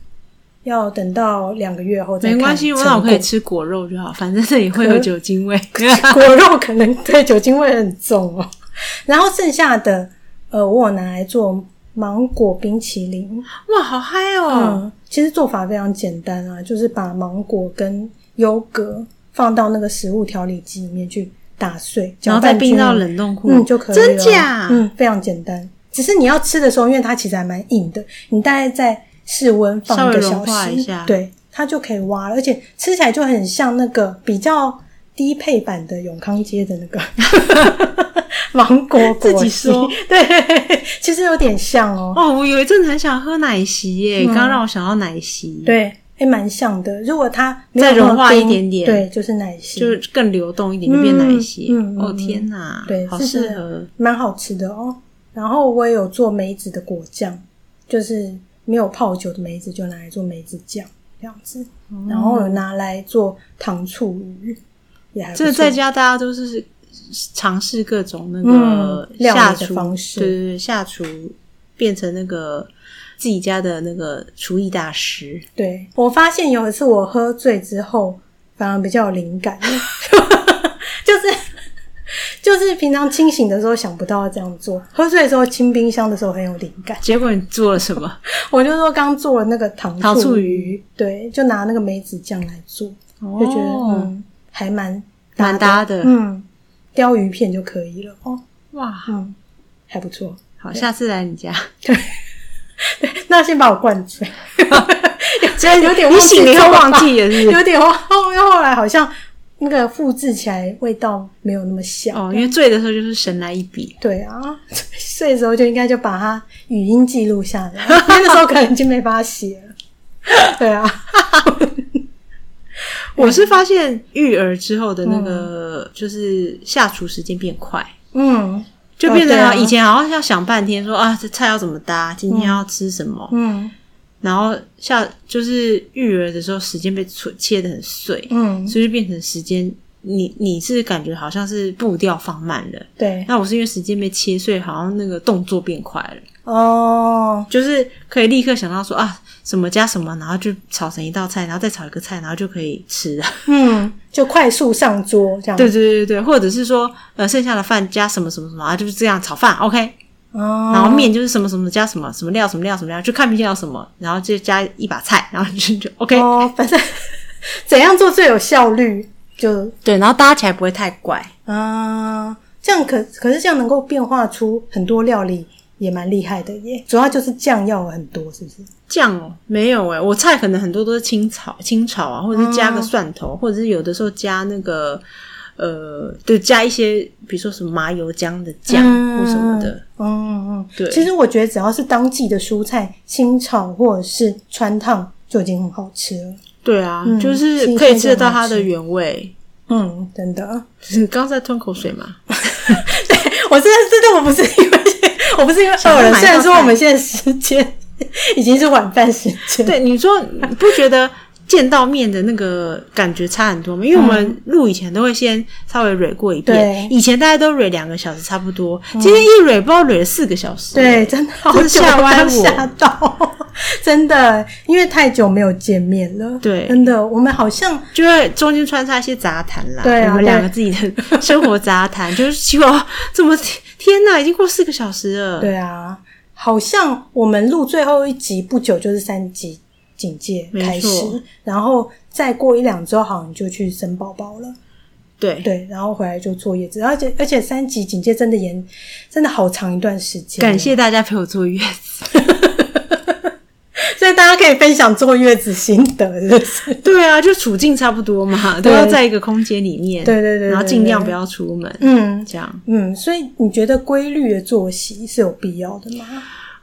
要等到两个月后再。没关系，我老可以吃果肉就好，反正这里会有酒精味。果肉可能对酒精味很重哦。然后剩下的，呃，我有拿来做芒果冰淇淋。哇，好嗨哦！嗯，其实做法非常简单啊，就是把芒果跟优格放到那个食物调理机里面去打碎，然后再冰到冷冻库，嗯，就可以了。真假？嗯，非常简单。只是你要吃的时候，因为它其实还蛮硬的，你大概在室温放一个小时，对，它就可以挖了，而且吃起来就很像那个比较低配版的永康街的那个。芒果果昔，自己说 对，其实有点像哦。哦，我有一阵子很想喝奶昔耶，刚刚、嗯、让我想到奶昔，对，还蛮像的。如果它再融化一点点，对，就是奶昔，就是更流动一点，就变奶昔。嗯，嗯哦天哪，对，好适合，蛮好吃的哦。然后我也有做梅子的果酱，就是没有泡酒的梅子，就拿来做梅子酱这样子。嗯、然后有拿来做糖醋鱼，也还这在家大家都是。尝试各种那个下厨、嗯、方式，对对对，下厨变成那个自己家的那个厨艺大师。对，我发现有一次我喝醉之后，反而比较有灵感，就是就是平常清醒的时候想不到要这样做，喝醉的时候清冰箱的时候很有灵感。结果你做了什么？我就说刚做了那个糖醋鱼，醋鱼对，就拿那个梅子酱来做，哦、就觉得嗯还蛮蛮搭的，嗯。鯛鱼片就可以了哦，哇，嗯，还不错。好，下次来你家。对，对，那先把我灌醉。有点，你醒了以后忘记也是？有点忘，后后来好像那个复制起来味道没有那么香哦。因为醉的时候就是神来一笔。对啊，醉的时候就应该就把它语音记录下来，那个时候可能就没法写了。对啊，我是发现育儿之后的那个、嗯、就是下厨时间变快。嗯。就变成以前好像要想半天说，说、哦、啊，这菜要怎么搭，今天要吃什么？嗯，然后下就是育儿的时候，时间被切的很碎，嗯，所以就变成时间，你你是感觉好像是步调放慢了，对。那我是因为时间被切碎，好像那个动作变快了，哦，就是可以立刻想到说啊。什么加什么，然后就炒成一道菜，然后再炒一个菜，然后就可以吃了。嗯，就快速上桌这样。对对对对，或者是说，呃，剩下的饭加什么什么什么啊，就是这样炒饭，OK。哦。然后面就是什么什么加什么什么料什么料什么料，就看明天要什么，然后就加一把菜，然后就就 OK。哦，反正 怎样做最有效率就对，然后搭起来不会太怪啊。这样可可是这样能够变化出很多料理。也蛮厉害的耶，主要就是酱要很多，是不是？酱哦，没有哎，我菜可能很多都是清炒、清炒啊，或者是加个蒜头，嗯、或者是有的时候加那个呃，对，加一些比如说什么麻油姜的酱或什么的。嗯嗯，嗯对。其实我觉得只要是当季的蔬菜，清炒或者是穿烫就已经很好吃了。对啊，嗯、就是可以吃得到它的原味。嗯，真的。你刚在吞口水吗？对，我真的，真的，我不是因为。我不是因为饿了，虽然说我们现在时间已经是晚饭时间。对，你说你不觉得见到面的那个感觉差很多嘛？因为我们录以前都会先稍微蕊过一遍，对以前大家都蕊两个小时差不多，嗯、今天一蕊不知道蕊了四个小时。对，真的好久，吓歪我，吓到，真的，因为太久没有见面了。对，真的，我们好像就会中间穿插一些杂谈啦。对啊，我们两个自己的生活杂谈，就是希望怎么。天呐，已经过四个小时了。对啊，好像我们录最后一集不久就是三级警戒开始，然后再过一两周好像就去生宝宝了。对对，然后回来就坐月子，而且而且三级警戒真的严，真的好长一段时间。感谢大家陪我坐月子。所以大家可以分享坐月子心得，是不是？对啊，就处境差不多嘛，都要在一个空间里面，对对对，然后尽量不要出门，嗯，这样，嗯，所以你觉得规律的作息是有必要的吗？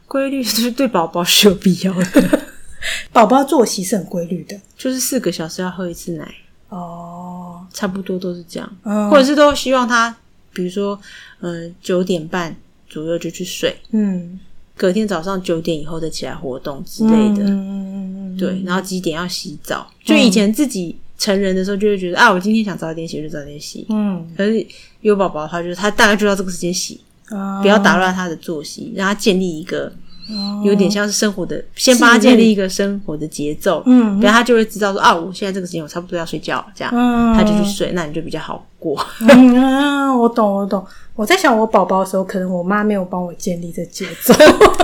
规律是对宝宝是有必要的，宝宝作息是很规律的，就是四个小时要喝一次奶，哦，差不多都是这样，嗯，或者是都希望他，比如说，呃，九点半左右就去睡，嗯。隔天早上九点以后再起来活动之类的，嗯、对，然后几点要洗澡？嗯、就以前自己成人的时候，就会觉得啊，我今天想早点洗就早点洗。嗯，可是有宝宝的话，就是他大概就要这个时间洗，哦、不要打乱他的作息，让他建立一个有点像是生活的，哦、先帮他建立一个生活的节奏。嗯，然后他就会知道说啊，我现在这个时间我差不多要睡觉，这样，嗯、他就去睡，那你就比较好过。嗯啊，我懂，我懂。我在想，我宝宝的时候，可能我妈没有帮我建立这节奏。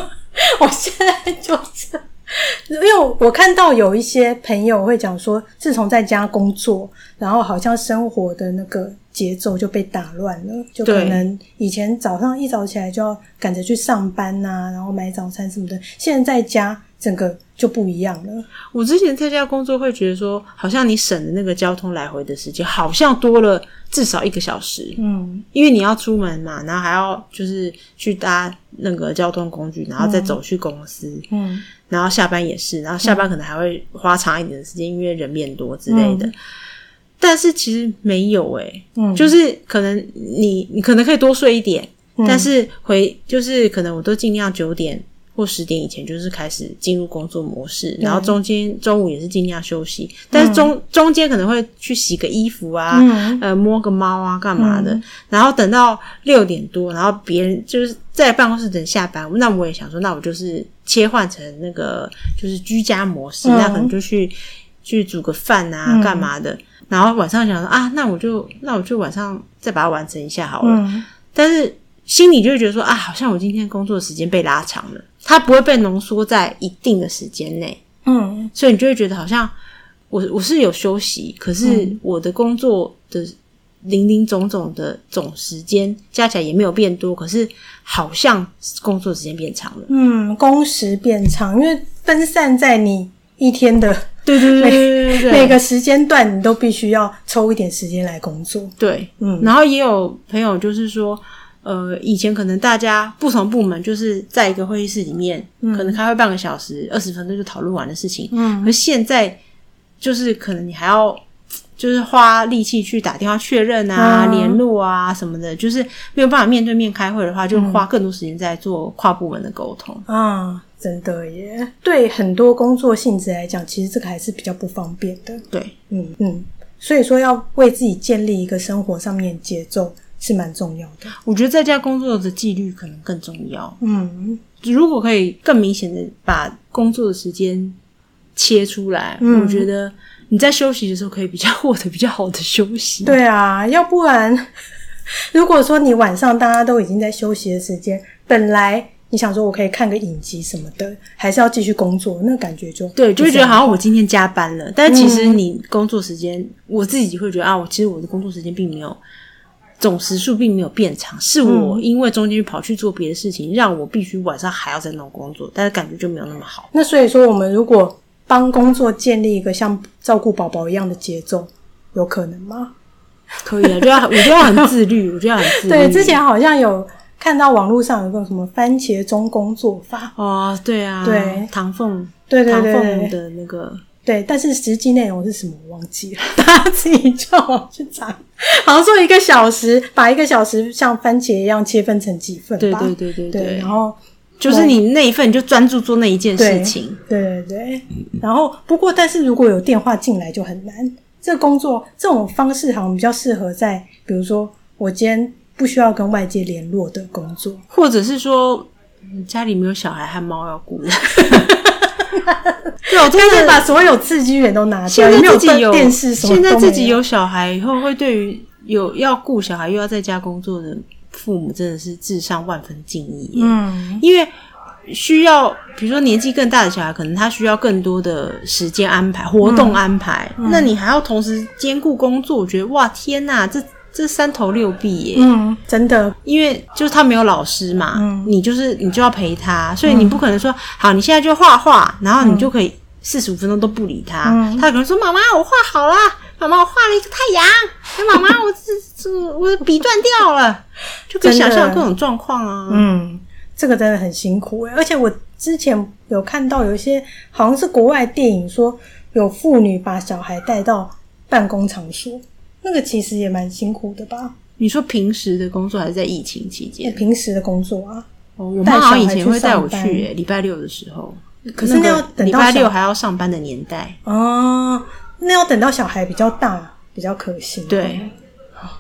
我现在就是，因为我看到有一些朋友会讲说，自从在家工作，然后好像生活的那个节奏就被打乱了，就可能以前早上一早起来就要赶着去上班呐、啊，然后买早餐什么的，现在在家。整个就不一样了。我之前在家工作会觉得说，好像你省的那个交通来回的时间，好像多了至少一个小时。嗯，因为你要出门嘛，然后还要就是去搭那个交通工具，然后再走去公司。嗯，然后下班也是，然后下班可能还会花长一点的时间，因为人变多之类的。嗯，但是其实没有诶，嗯，就是可能你你可能可以多睡一点，嗯，但是回就是可能我都尽量九点。或十点以前就是开始进入工作模式，然后中间中午也是尽量休息，但是中中间可能会去洗个衣服啊，呃摸个猫啊干嘛的，然后等到六点多，然后别人就是在办公室等下班，那我也想说，那我就是切换成那个就是居家模式，那可能就去去煮个饭啊干嘛的，然后晚上想说啊，那我就那我就晚上再把它完成一下好了，但是心里就会觉得说啊，好像我今天工作的时间被拉长了。它不会被浓缩在一定的时间内，嗯，所以你就会觉得好像我我是有休息，可是我的工作的林林总总的总时间加起来也没有变多，可是好像工作时间变长了，嗯，工时变长，因为分散在你一天的对对对对对，每个时间段你都必须要抽一点时间来工作。对，嗯，然后也有朋友就是说，呃，以前可能大家不同部门就是在一个会议室里面，嗯、可能开会半个小时、二十分钟就讨论完的事情，嗯，而现在就是可能你还要。就是花力气去打电话确认啊、嗯、联络啊什么的，就是没有办法面对面开会的话，就花更多时间在做跨部门的沟通。啊、嗯，真的耶！对很多工作性质来讲，其实这个还是比较不方便的。对，嗯嗯，所以说要为自己建立一个生活上面节奏是蛮重要的。我觉得在家工作的纪律可能更重要。嗯，如果可以更明显的把工作的时间切出来，嗯、我觉得。你在休息的时候可以比较 获得比较好的休息。对啊，要不然如果说你晚上大家都已经在休息的时间，本来你想说我可以看个影集什么的，还是要继续工作，那感觉就对，就会觉得好像我今天加班了。但其实你工作时间，嗯、我自己会觉得啊，我其实我的工作时间并没有总时数并没有变长，是我因为中间跑去做别的事情，让我必须晚上还要再弄工作，但是感觉就没有那么好。那所以说，我们如果帮工作建立一个像照顾宝宝一样的节奏，有可能吗？可以啊，就要我觉得很自律，我觉得很自律。对，之前好像有看到网络上有个什么番茄钟工作法哦，对啊，对唐凤，对对对，唐凤的那个，对，但是实际内容是什么我忘记了，大家自己叫我去查。好像说一个小时，把一个小时像番茄一样切分成几份吧，对对对对对，然后。就是你那一份，你就专注做那一件事情。对对对。然后，不过，但是如果有电话进来就很难。这个工作这种方式好像比较适合在，比如说我今天不需要跟外界联络的工作，或者是说家里没有小孩和猫要顾。对，我真的把所有刺激源都拿掉。现在自己有电视，现在自己有小孩以后，会对于有要顾小孩又要在家工作的。父母真的是智商万分敬意，嗯，因为需要，比如说年纪更大的小孩，可能他需要更多的时间安排、活动安排，嗯、那你还要同时兼顾工作，我觉得哇，天哪，这这三头六臂耶，嗯，真的，因为就是他没有老师嘛，嗯，你就是你就要陪他，所以你不可能说好，你现在就画画，然后你就可以四十五分钟都不理他，嗯、他可能说妈妈，我画好了。妈妈，我画了一个太阳。哎，妈妈，我这这我的笔断掉了，就可以想象各种状况啊。嗯，这个真的很辛苦诶。而且我之前有看到有一些好像是国外电影说，有妇女把小孩带到办公场所，那个其实也蛮辛苦的吧？你说平时的工作还是在疫情期间？平时的工作啊。哦，我妈好像以前会带我去，诶，礼拜六的时候。可是那要等到礼拜六还要上班的年代哦。那要等到小孩比较大，比较可行。对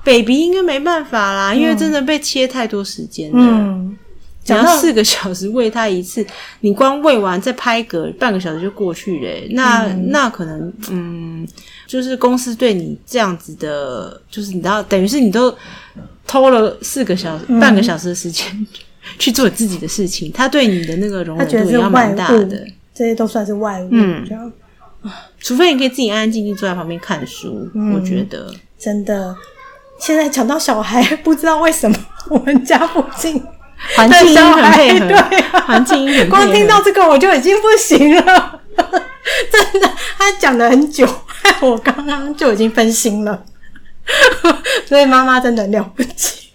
，baby 应该没办法啦，嗯、因为真的被切太多时间了。嗯，只要四个小时喂他一次，你光喂完再拍嗝，半个小时就过去了。那、嗯、那可能，嗯，就是公司对你这样子的，就是你知道，等于是你都偷了四个小时、嗯、半个小时的时间 去做自己的事情，他对你的那个容忍度也要蛮大的。这些都算是外物，嗯，这样。除非你可以自己安安静静坐在旁边看书，嗯、我觉得真的。现在讲到小孩，不知道为什么我们家附近环境很配合，对、啊，环境。光听到这个我就已经不行了，真的。他讲了很久，我刚刚就已经分心了。所以妈妈真的了不起，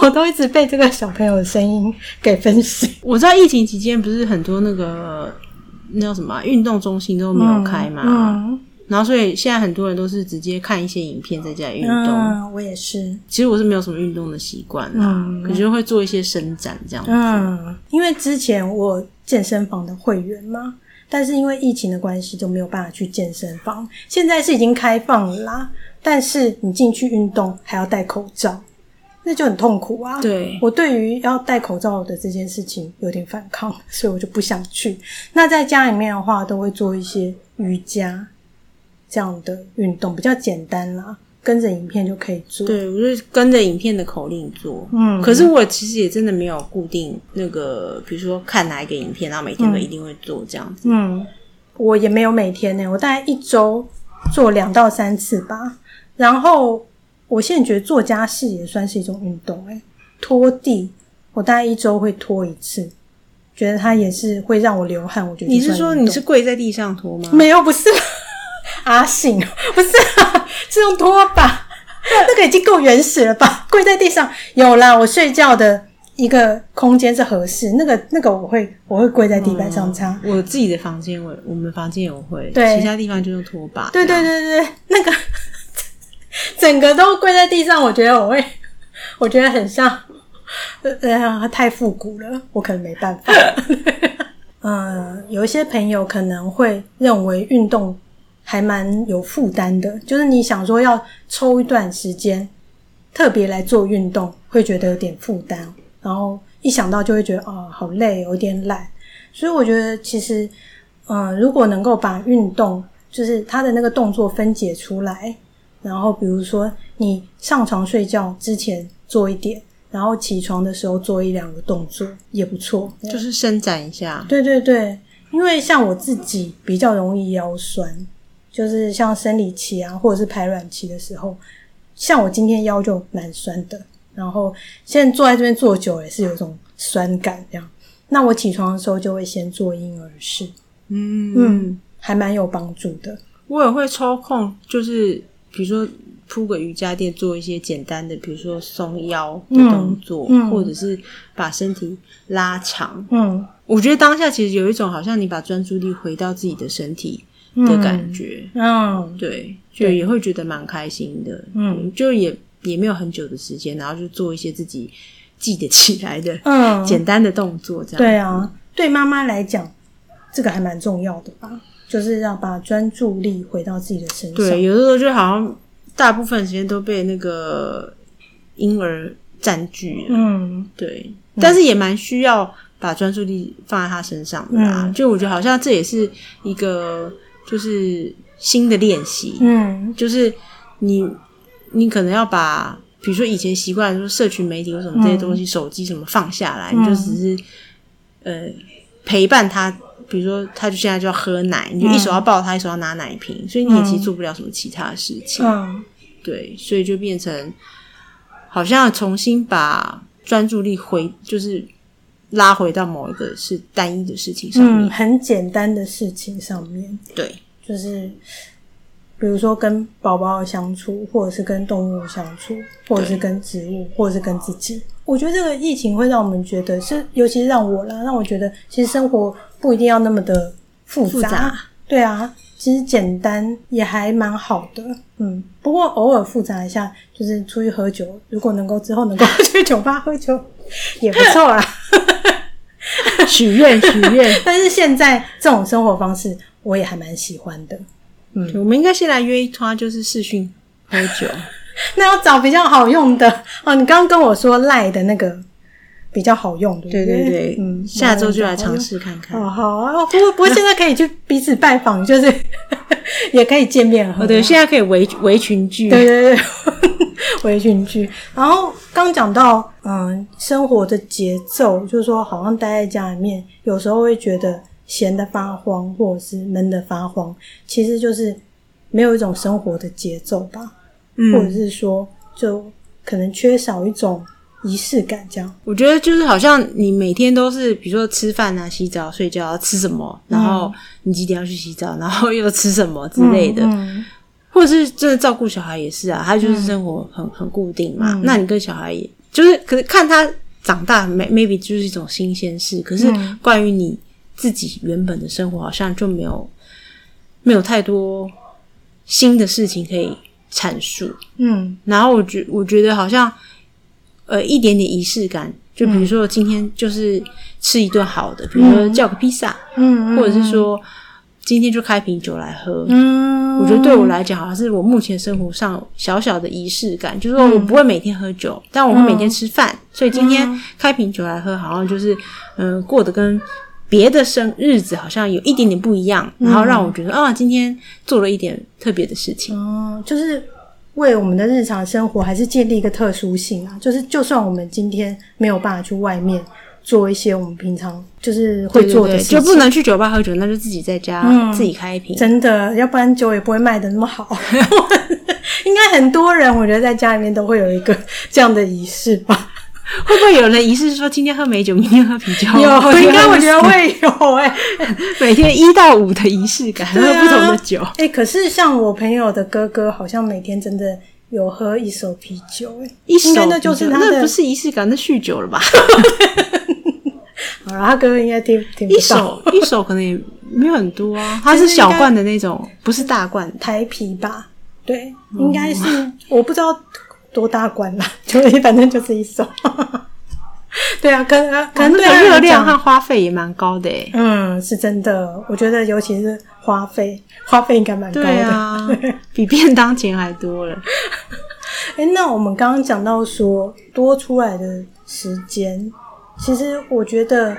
我都一直被这个小朋友的声音给分心。我知道疫情期间不是很多那个。那叫什么？运动中心都没有开嘛，嗯嗯、然后所以现在很多人都是直接看一些影片在家里运动。嗯，我也是。其实我是没有什么运动的习惯啦，嗯、可是会做一些伸展这样子。嗯，因为之前我健身房的会员嘛，但是因为疫情的关系就没有办法去健身房。现在是已经开放了啦，但是你进去运动还要戴口罩。那就很痛苦啊！对，我对于要戴口罩的这件事情有点反抗，所以我就不想去。那在家里面的话，都会做一些瑜伽这样的运动，比较简单啦，跟着影片就可以做。对，我就跟着影片的口令做。嗯，可是我其实也真的没有固定那个，比如说看哪一个影片，然后每天都一定会做这样子。嗯，我也没有每天呢，我大概一周做两到三次吧，然后。我现在觉得做家事也算是一种运动，诶，拖地，我大概一周会拖一次，觉得它也是会让我流汗。我觉得你是说你是跪在地上拖吗？没有，不是阿信，不是，是用拖把。那个已经够原始了吧？跪在地上有啦，我睡觉的一个空间是合适。那个那个我会我会跪在地板上擦。嗯、我自己的房间我我们房间也会，对，其他地方就用拖把。对对对对，那个整个都跪在地上，我觉得我会，我觉得很像，呃，太复古了，我可能没办法。嗯，有一些朋友可能会认为运动。还蛮有负担的，就是你想说要抽一段时间特别来做运动，会觉得有点负担，然后一想到就会觉得哦，好累，有点懒。所以我觉得其实，嗯、呃，如果能够把运动就是他的那个动作分解出来，然后比如说你上床睡觉之前做一点，然后起床的时候做一两个动作也不错，就是伸展一下。对对对，因为像我自己比较容易腰酸。就是像生理期啊，或者是排卵期的时候，像我今天腰就蛮酸的，然后现在坐在这边坐久了也是有种酸感这样。那我起床的时候就会先做婴儿式，嗯嗯，还蛮有帮助的。我也会抽空，就是比如说铺个瑜伽垫，做一些简单的，比如说松腰的动作，嗯嗯、或者是把身体拉长。嗯，我觉得当下其实有一种好像你把专注力回到自己的身体。的感觉，嗯，对，就也会觉得蛮开心的，嗯，就也也没有很久的时间，然后就做一些自己记得起来的，嗯，简单的动作，这样，对啊，对妈妈来讲，这个还蛮重要的吧，就是要把专注力回到自己的身上。对，有的时候就好像大部分时间都被那个婴儿占据了，嗯，对，但是也蛮需要把专注力放在他身上的啦，嗯，就我觉得好像这也是一个。就是新的练习，嗯，就是你，你可能要把，比如说以前习惯说社群媒体或什么这些东西，嗯、手机什么放下来，嗯、你就只是呃陪伴他，比如说他就现在就要喝奶，你就一手要抱他，嗯、一手要拿奶瓶，所以你也其实做不了什么其他的事情，嗯，对，所以就变成好像重新把专注力回，就是。拉回到某一个是单一的事情上面，嗯，很简单的事情上面，对，就是比如说跟宝宝相处，或者是跟动物相处，或者是跟植物，或者是跟自己。我觉得这个疫情会让我们觉得是，尤其是让我啦，让我觉得其实生活不一定要那么的复杂，复杂，对啊，其实简单也还蛮好的，嗯，不过偶尔复杂一下，就是出去喝酒，如果能够之后能够去酒吧喝酒也不错 啦。许愿许愿，但是现在这种生活方式我也还蛮喜欢的。嗯，我们应该先来约一摊，就是视讯喝酒。那要找比较好用的哦。你刚刚跟我说赖的那个比较好用，对不对？对对对，嗯，下周就来尝试看看。哦，好啊，不过不过现在可以去彼此拜访，就是 也可以见面哦。对，现在可以围围群聚。对对对。围裙聚，然后刚讲到，嗯，生活的节奏，就是说，好像待在家里面，有时候会觉得闲得发慌，或者是闷得发慌，其实就是没有一种生活的节奏吧，嗯，或者是说，就可能缺少一种仪式感，这样。我觉得就是好像你每天都是，比如说吃饭啊、洗澡、睡觉，要吃什么，然后你几点要去洗澡，然后又吃什么之类的。嗯嗯或者是真的照顾小孩也是啊，他就是生活很很固定嘛。嗯、那你跟小孩也就是，可是看他长大，maybe 就是一种新鲜事。可是关于你自己原本的生活，好像就没有没有太多新的事情可以阐述。嗯，然后我觉我觉得好像呃一点点仪式感，就比如说今天就是吃一顿好的，比如说叫个披萨，嗯，或者是说。今天就开瓶酒来喝，嗯，我觉得对我来讲，好像是我目前生活上小小的仪式感，就是说我不会每天喝酒，但我会每天吃饭，所以今天开瓶酒来喝，好像就是嗯，过得跟别的生日子好像有一点点不一样，然后让我觉得啊，今天做了一点特别的事情，哦，就是为我们的日常生活还是建立一个特殊性啊，就是就算我们今天没有办法去外面。做一些我们平常就是会做的事情，对对对，就不能去酒吧喝酒，那就自己在家、嗯、自己开一瓶。真的，要不然酒也不会卖的那么好。应该很多人，我觉得在家里面都会有一个这样的仪式吧。会不会有人仪式说今天喝美酒，明天喝啤酒？有，应该我觉得会有哎、欸。每天一到五的仪式感，喝不同的酒。哎、欸，可是像我朋友的哥哥，好像每天真的有喝一手啤酒、欸，哎，一手应该那就是那不是仪式感，那酗酒了吧？好了，他哥哥应该听听不到。一手一手可能也没有很多啊，他是小罐的那种，不是大罐台啤吧？对，应该是、嗯、我不知道。多大罐啦？就是反正就是一首。对啊，可能可能那个热量和花费也蛮高的诶。嗯，是真的。我觉得尤其是花费，花费应该蛮高的。对啊，比便当钱还多了。哎、欸，那我们刚刚讲到说多出来的时间，其实我觉得，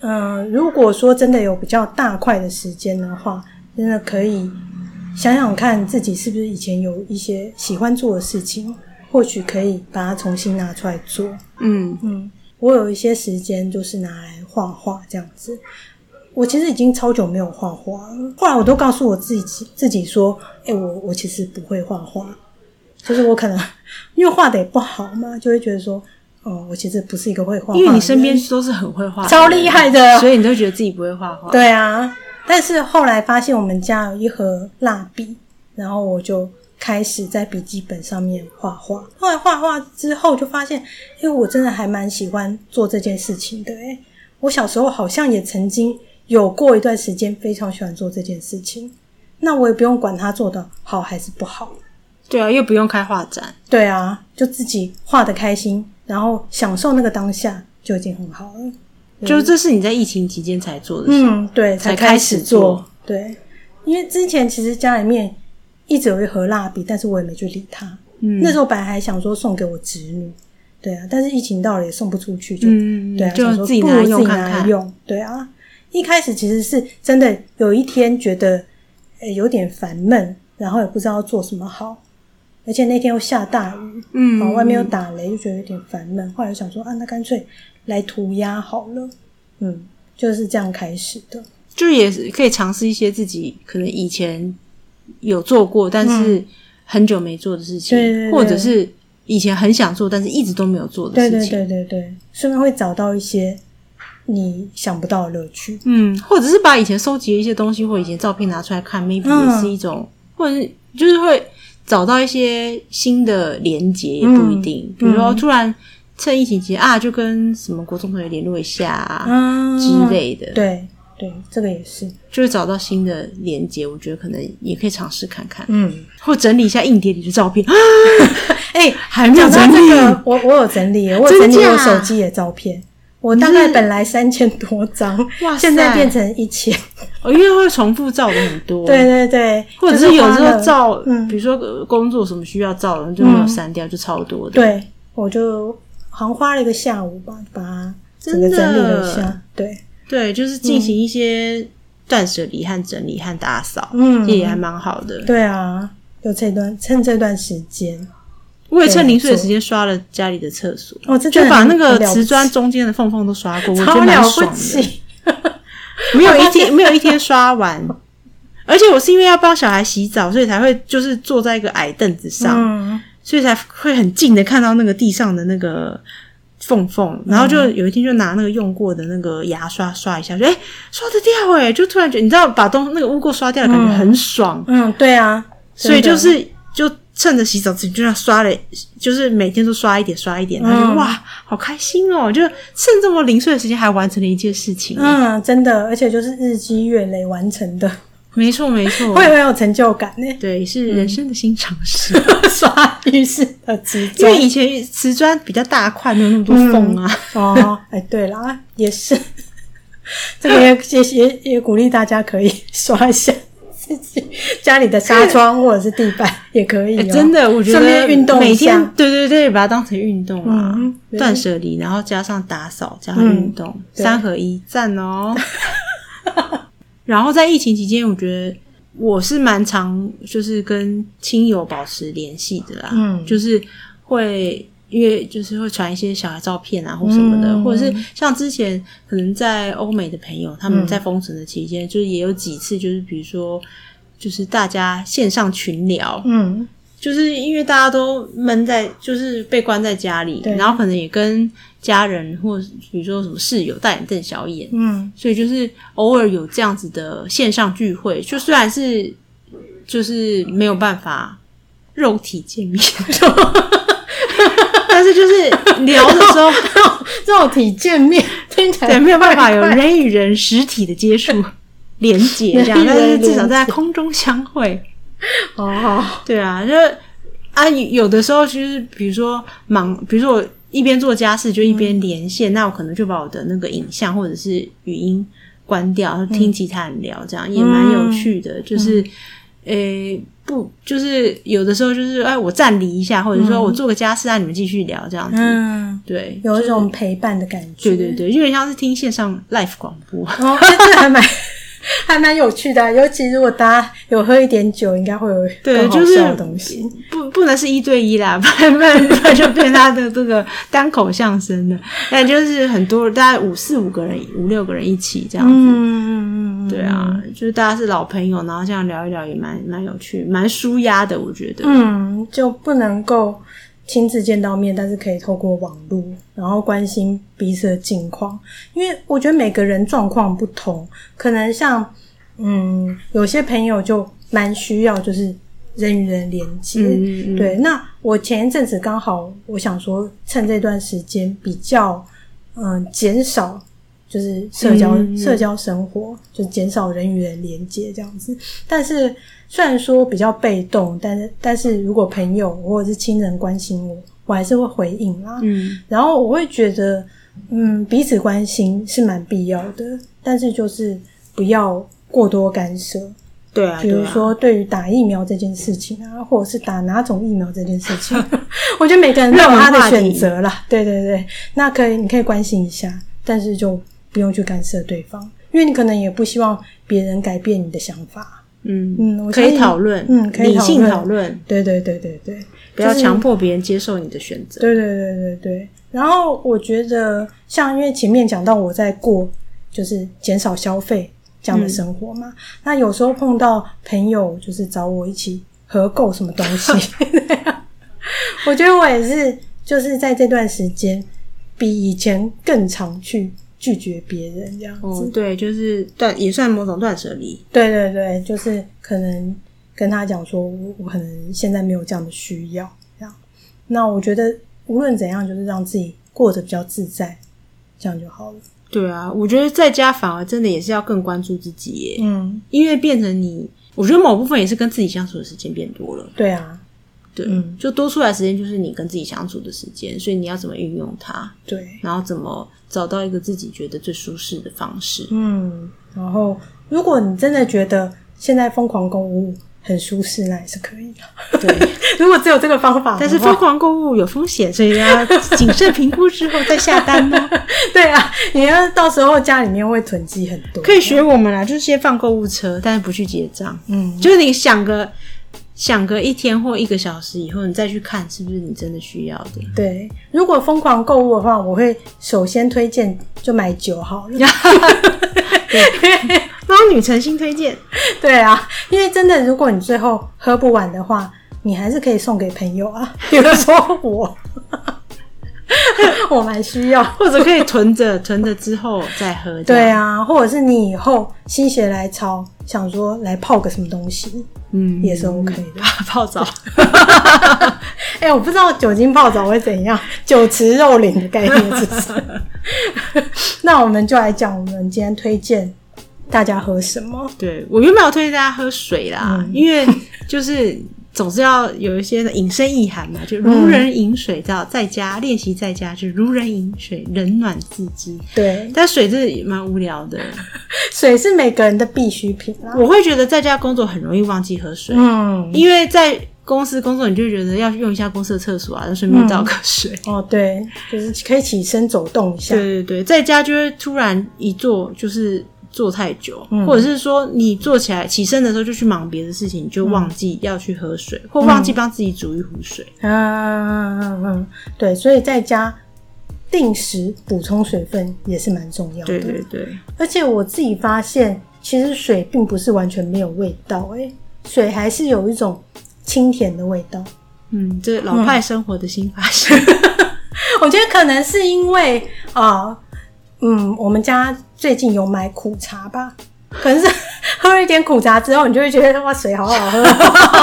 嗯、呃，如果说真的有比较大块的时间的话，真的可以。想想看自己是不是以前有一些喜欢做的事情，或许可以把它重新拿出来做。嗯嗯，我有一些时间就是拿来画画这样子。我其实已经超久没有画画了。后来我都告诉我自己自己说：“哎、欸，我我其实不会画画，就是我可能 因为画的也不好嘛，就会觉得说，哦，我其实不是一个会画画。因为你身边都是很会画，超厉害的，所以你都觉得自己不会画画。对啊。”但是后来发现我们家有一盒蜡笔，然后我就开始在笔记本上面画画。后来画画之后就发现，因为我真的还蛮喜欢做这件事情的。诶，我小时候好像也曾经有过一段时间非常喜欢做这件事情。那我也不用管它做的好还是不好。对啊，又不用开画展。对啊，就自己画的开心，然后享受那个当下就已经很好了。就这是你在疫情期间才做的事，嗯，对，才开始做，对，因为之前其实家里面一直有一盒蜡笔，但是我也没去理它。嗯，那时候本来还想说送给我侄女，对啊，但是疫情到了也送不出去，就、嗯、对啊，就自己拿用看看，用，对啊。一开始其实是真的有一天觉得诶有点烦闷，然后也不知道做什么好，而且那天又下大雨，嗯，然后外面又打雷，就觉得有点烦闷。后来想说啊，那干脆。来涂鸦好了，嗯，就是这样开始的，就也是可以尝试一些自己可能以前有做过，但是很久没做的事情，嗯、对对对，或者是以前很想做，但是一直都没有做的事情，对对对对对，顺便会找到一些你想不到的乐趣，嗯，或者是把以前收集的一些东西或以前照片拿出来看，maybe 也是一种，嗯、或者是就是会找到一些新的连接，也不一定，嗯、比如说突然。趁疫情期间啊，就跟什么国中同学联络一下啊、嗯、之类的。对对，这个也是，就是找到新的连接，我觉得可能也可以尝试看看。嗯，或整理一下硬碟里的照片。哎、欸，还没有整理。这个、我我有整理，我有整理我手机的照片。我大概本来三千多张，哇塞，现在变成一千。哦，因为会重复照的很多。对对对，或者是有时候照，嗯、比如说工作什么需要照的，就没有删掉，就超多的。对，我就。好像花了一个下午吧，把它整个整理了一下。对对，就是进行一些断舍离和整理和打扫，嗯，也还蛮好的。对啊，就这段趁这段时间，我也趁零碎的时间刷了家里的厕所，哦，就把那个瓷砖中间的缝缝都刷过，我觉得蛮爽的。没有一天没有一天刷完，而且我是因为要帮小孩洗澡，所以才会就是坐在一个矮凳子上。嗯所以才会很近的看到那个地上的那个缝缝，然后就有一天就拿那个用过的那个牙刷刷一下，就诶、欸、刷得掉诶，就突然觉得你知道把东那个污垢刷掉的感觉很爽。嗯，嗯，对啊，所以就是就趁着洗澡之前就要刷了，就是每天都刷一点刷一点，然后就、嗯、哇好开心哦，就趁这么零碎的时间还完成了一件事情。嗯，真的，而且就是日积月累完成的。没错，没错，会很有成就感呢。对，是人生的新尝试。刷浴室的瓷砖，因为以前瓷砖比较大块，没有那么多缝啊。哦，哎，对啦，也是。这个也也也也鼓励大家可以刷一下自己家里的纱窗或者是地板，也可以。真的，我觉得运动每天对对对，把它当成运动啊，断舍离，然后加上打扫加上运动，三合一，赞哦。然后在疫情期间，我觉得我是蛮常就是跟亲友保持联系的啦，嗯，就是会因为就是会传一些小孩照片啊或什么的，嗯、或者是像之前可能在欧美的朋友，他们在封城的期间，嗯、就是也有几次就是比如说就是大家线上群聊，嗯，就是因为大家都闷在，就是被关在家里，然后可能也跟家人或比如说什么室友大眼瞪小眼，嗯，所以就是偶尔有这样子的线上聚会，就虽然是就是没有办法肉体见面，但是就是聊的时候 肉体见面，听起来对没有办法有人与人实体的接触连接这样，但是至少在空中相会。哦，对啊，就啊，有的时候其实，比如说忙，比如说我一边做家事就一边连线，嗯、那我可能就把我的那个影像或者是语音关掉，嗯、听其他人聊，这样也蛮有趣的。嗯、就是，诶、欸，不，就是有的时候就是，哎，我暂离一下，或者说我做个家事，让你们继续聊，这样子。嗯，对，有一种陪伴的感觉。对对对，有点像是听线上 live 广播。哦，这还蛮。还蛮有趣的、啊，尤其如果大家有喝一点酒，应该会有更好笑的东西。就是、不不能是一对一啦，不然不然就变他的这个单口相声了。但就是很多大概五四五个人、五六个人一起这样子。嗯嗯嗯，对啊，就是大家是老朋友，然后这样聊一聊也蛮蛮有趣，蛮舒压的，我觉得。嗯，就不能够。亲自见到面，但是可以透过网络，然后关心彼此的近况。因为我觉得每个人状况不同，可能像嗯，有些朋友就蛮需要就是人与人连接。嗯嗯对，那我前一阵子刚好我想说，趁这段时间比较嗯减少就是社交社交生活，就减少人与人连接这样子，但是。虽然说比较被动，但是但是如果朋友或者是亲人关心我，我还是会回应啦。嗯，然后我会觉得，嗯，彼此关心是蛮必要的，但是就是不要过多干涉。对啊，比如说对于打疫苗这件事情啊，或者是打哪种疫苗这件事情，我觉得每个人都有他的选择啦。对对对，那可以，你可以关心一下，但是就不用去干涉对方，因为你可能也不希望别人改变你的想法。嗯嗯，可以讨论，嗯，可以理性讨论，对对对对对，不要强迫别人接受你的选择。对对对对对。然后我觉得，像因为前面讲到我在过就是减少消费这样的生活嘛，嗯、那有时候碰到朋友就是找我一起合购什么东西，我觉得我也是就是在这段时间比以前更常去。拒绝别人这样子，哦，对，就是断也算某种断舍离。对对对，就是可能跟他讲说，我我可能现在没有这样的需要，这样。那我觉得无论怎样，就是让自己过得比较自在，这样就好了。对啊，我觉得在家反而真的也是要更关注自己耶，嗯，因为变成你，我觉得某部分也是跟自己相处的时间变多了。对啊。对，嗯，就多出来时间就是你跟自己相处的时间，所以你要怎么运用它？对，然后怎么找到一个自己觉得最舒适的方式？嗯，然后如果你真的觉得现在疯狂购物很舒适，那也是可以的。对，如果只有这个方法，但是疯狂购物有风险，所以要 谨慎评估之后再下单呢。对啊，你要到时候家里面会囤积很多，可以学我们啦，就是先放购物车，但是不去结账。嗯，就是你想个。想个一天或一个小时以后，你再去看是不是你真的需要的。对，如果疯狂购物的话，我会首先推荐就买酒好了。对，帮女诚心推荐。对啊，因为真的，如果你最后喝不完的话，你还是可以送给朋友啊。比如说我，我蛮需要，或者可以囤着，囤着之后再喝。对啊，或者是你以后心血来潮，想说来泡个什么东西。嗯，也是 OK 的。泡澡，哎、欸，我不知道酒精泡澡会怎样，酒池肉林的概念是什么？那我们就来讲，我们今天推荐大家喝什么？对，我原本要推荐大家喝水啦，嗯、因为就是。总是要有一些引申意涵嘛，就如人饮水，叫在家练习，在家就如人饮水，冷暖自知。对，但水这也蛮无聊的，水是每个人的必需品啊。我会觉得在家工作很容易忘记喝水，嗯，因为在公司工作，你就觉得要用一下公司的厕所啊，就顺便倒个水。嗯。哦，对，就是可以起身走动一下。对对对，在家就会突然一坐就是。坐太久，或者是说你坐起来起身的时候就去忙别的事情，你就忘记要去喝水，或忘记帮自己煮一壶水。嗯嗯嗯嗯，对，所以在家定时补充水分也是蛮重要的。对对对，而且我自己发现，其实水并不是完全没有味道，诶，水还是有一种清甜的味道。嗯，这老派生活的新发现。嗯、我觉得可能是因为啊、呃，嗯，我们家最近有买苦茶吧，可能是 喝了一点苦茶之后，你就会觉得哇，水好好喝，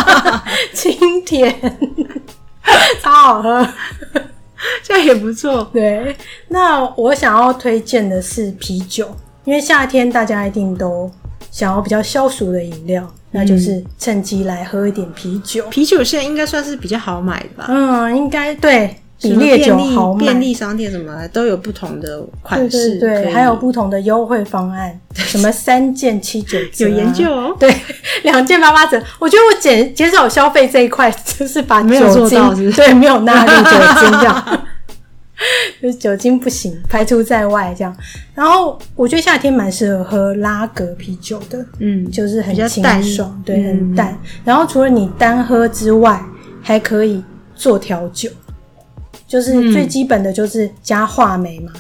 清甜，超好喝。这样也不错。对，那我想要推荐的是啤酒，因为夏天大家一定都想要比较消暑的饮料，嗯、那就是趁机来喝一点啤酒。啤酒现在应该算是比较好买的吧？嗯，应该对，比烈酒好买。便利商店什么的都有不同的款式，对对对，还有不同的优惠方案，什么三件七九折，有研究哦。对，两件八八折。我觉得我减减少消费这一块，就是把酒精没有做到是不是，对，没有纳入酒精这样。就是酒精不行，排除在外这样。然后我觉得夏天蛮适合喝拉格啤酒的，嗯，就是很清爽，对，很淡。嗯、然后除了你单喝之外，还可以做调酒，就是最基本的就是加话梅嘛。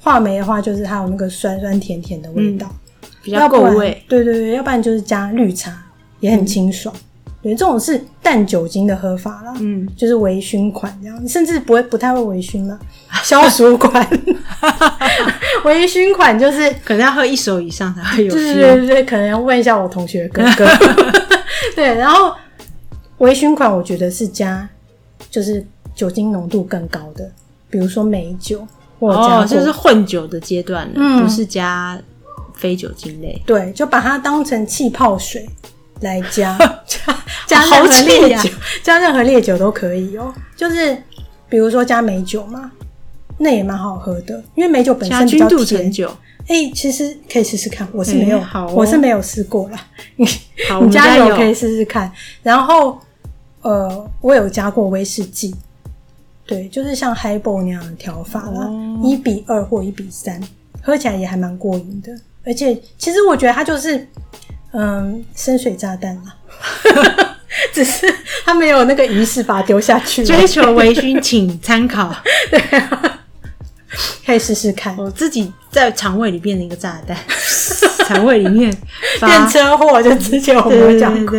话梅的话，就是它有那个酸酸甜甜的味道，嗯、比较够味。对对对，要不然就是加绿茶，也很清爽。嗯对，这种是淡酒精的喝法啦，嗯，就是微醺款这样，甚至不会不太会微醺了，消暑款，微醺款就是 可能要喝一手以上才会有。对对对，可能要问一下我同学哥 哥。对，然后微醺款我觉得是加就是酒精浓度更高的，比如说美酒或者哦，就是混酒的阶段了，嗯，不是加非酒精类。对，就把它当成气泡水。来加 加加任何烈酒，加任何烈酒都可以哦。就是比如说加美酒嘛，那也蛮好喝的，因为美酒本身比较甜。哎、欸，其实可以试试看，我是没有，欸哦、我是没有试过啦。你 你加油可以试试看。然后呃，我有加过威士忌，对，就是像 Highball 那样的调法啦，一、哦、比二或一比三，喝起来也还蛮过瘾的。而且其实我觉得它就是。嗯，深水炸弹啦，只是它没有那个仪式把它丢下去。追求微醺，请参考。对，可以试试看。我自己在肠胃里变成一个炸弹，肠胃里面变车祸，就之前我们有讲过。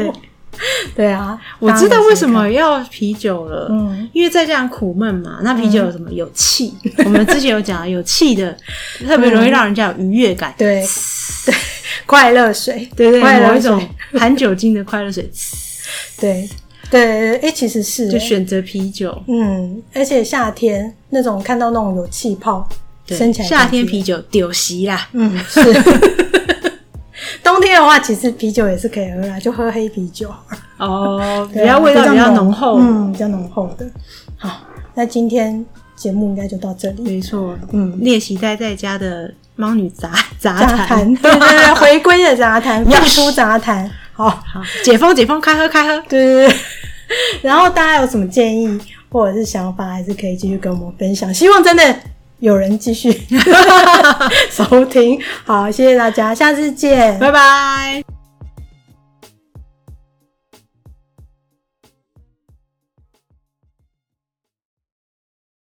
对啊，我知道为什么要啤酒了。嗯，因为再这样苦闷嘛，那啤酒有什么？有气。我们之前有讲，有气的 特别容易让人家有愉悦感。对，对。快乐水，对对，某一种含酒精的快乐水，对对，哎，其实是就选择啤酒，嗯，而且夏天那种看到那种有气泡，升起来，夏天啤酒丢席啦，嗯，是。冬天的话，其实啤酒也是可以喝啦，就喝黑啤酒。哦，比较味道比较浓厚，嗯，比较浓厚的。好，那今天节目应该就到这里，没错，嗯，练习待在家的。猫女杂杂谈，对对 对，回归的杂谈，复出杂谈，好。好解封解封，开喝开喝，对对对。然后大家有什么建议或者是想法，还是可以继续跟我们分享。希望真的有人继续。收听，好，谢谢大家，下次见，拜拜。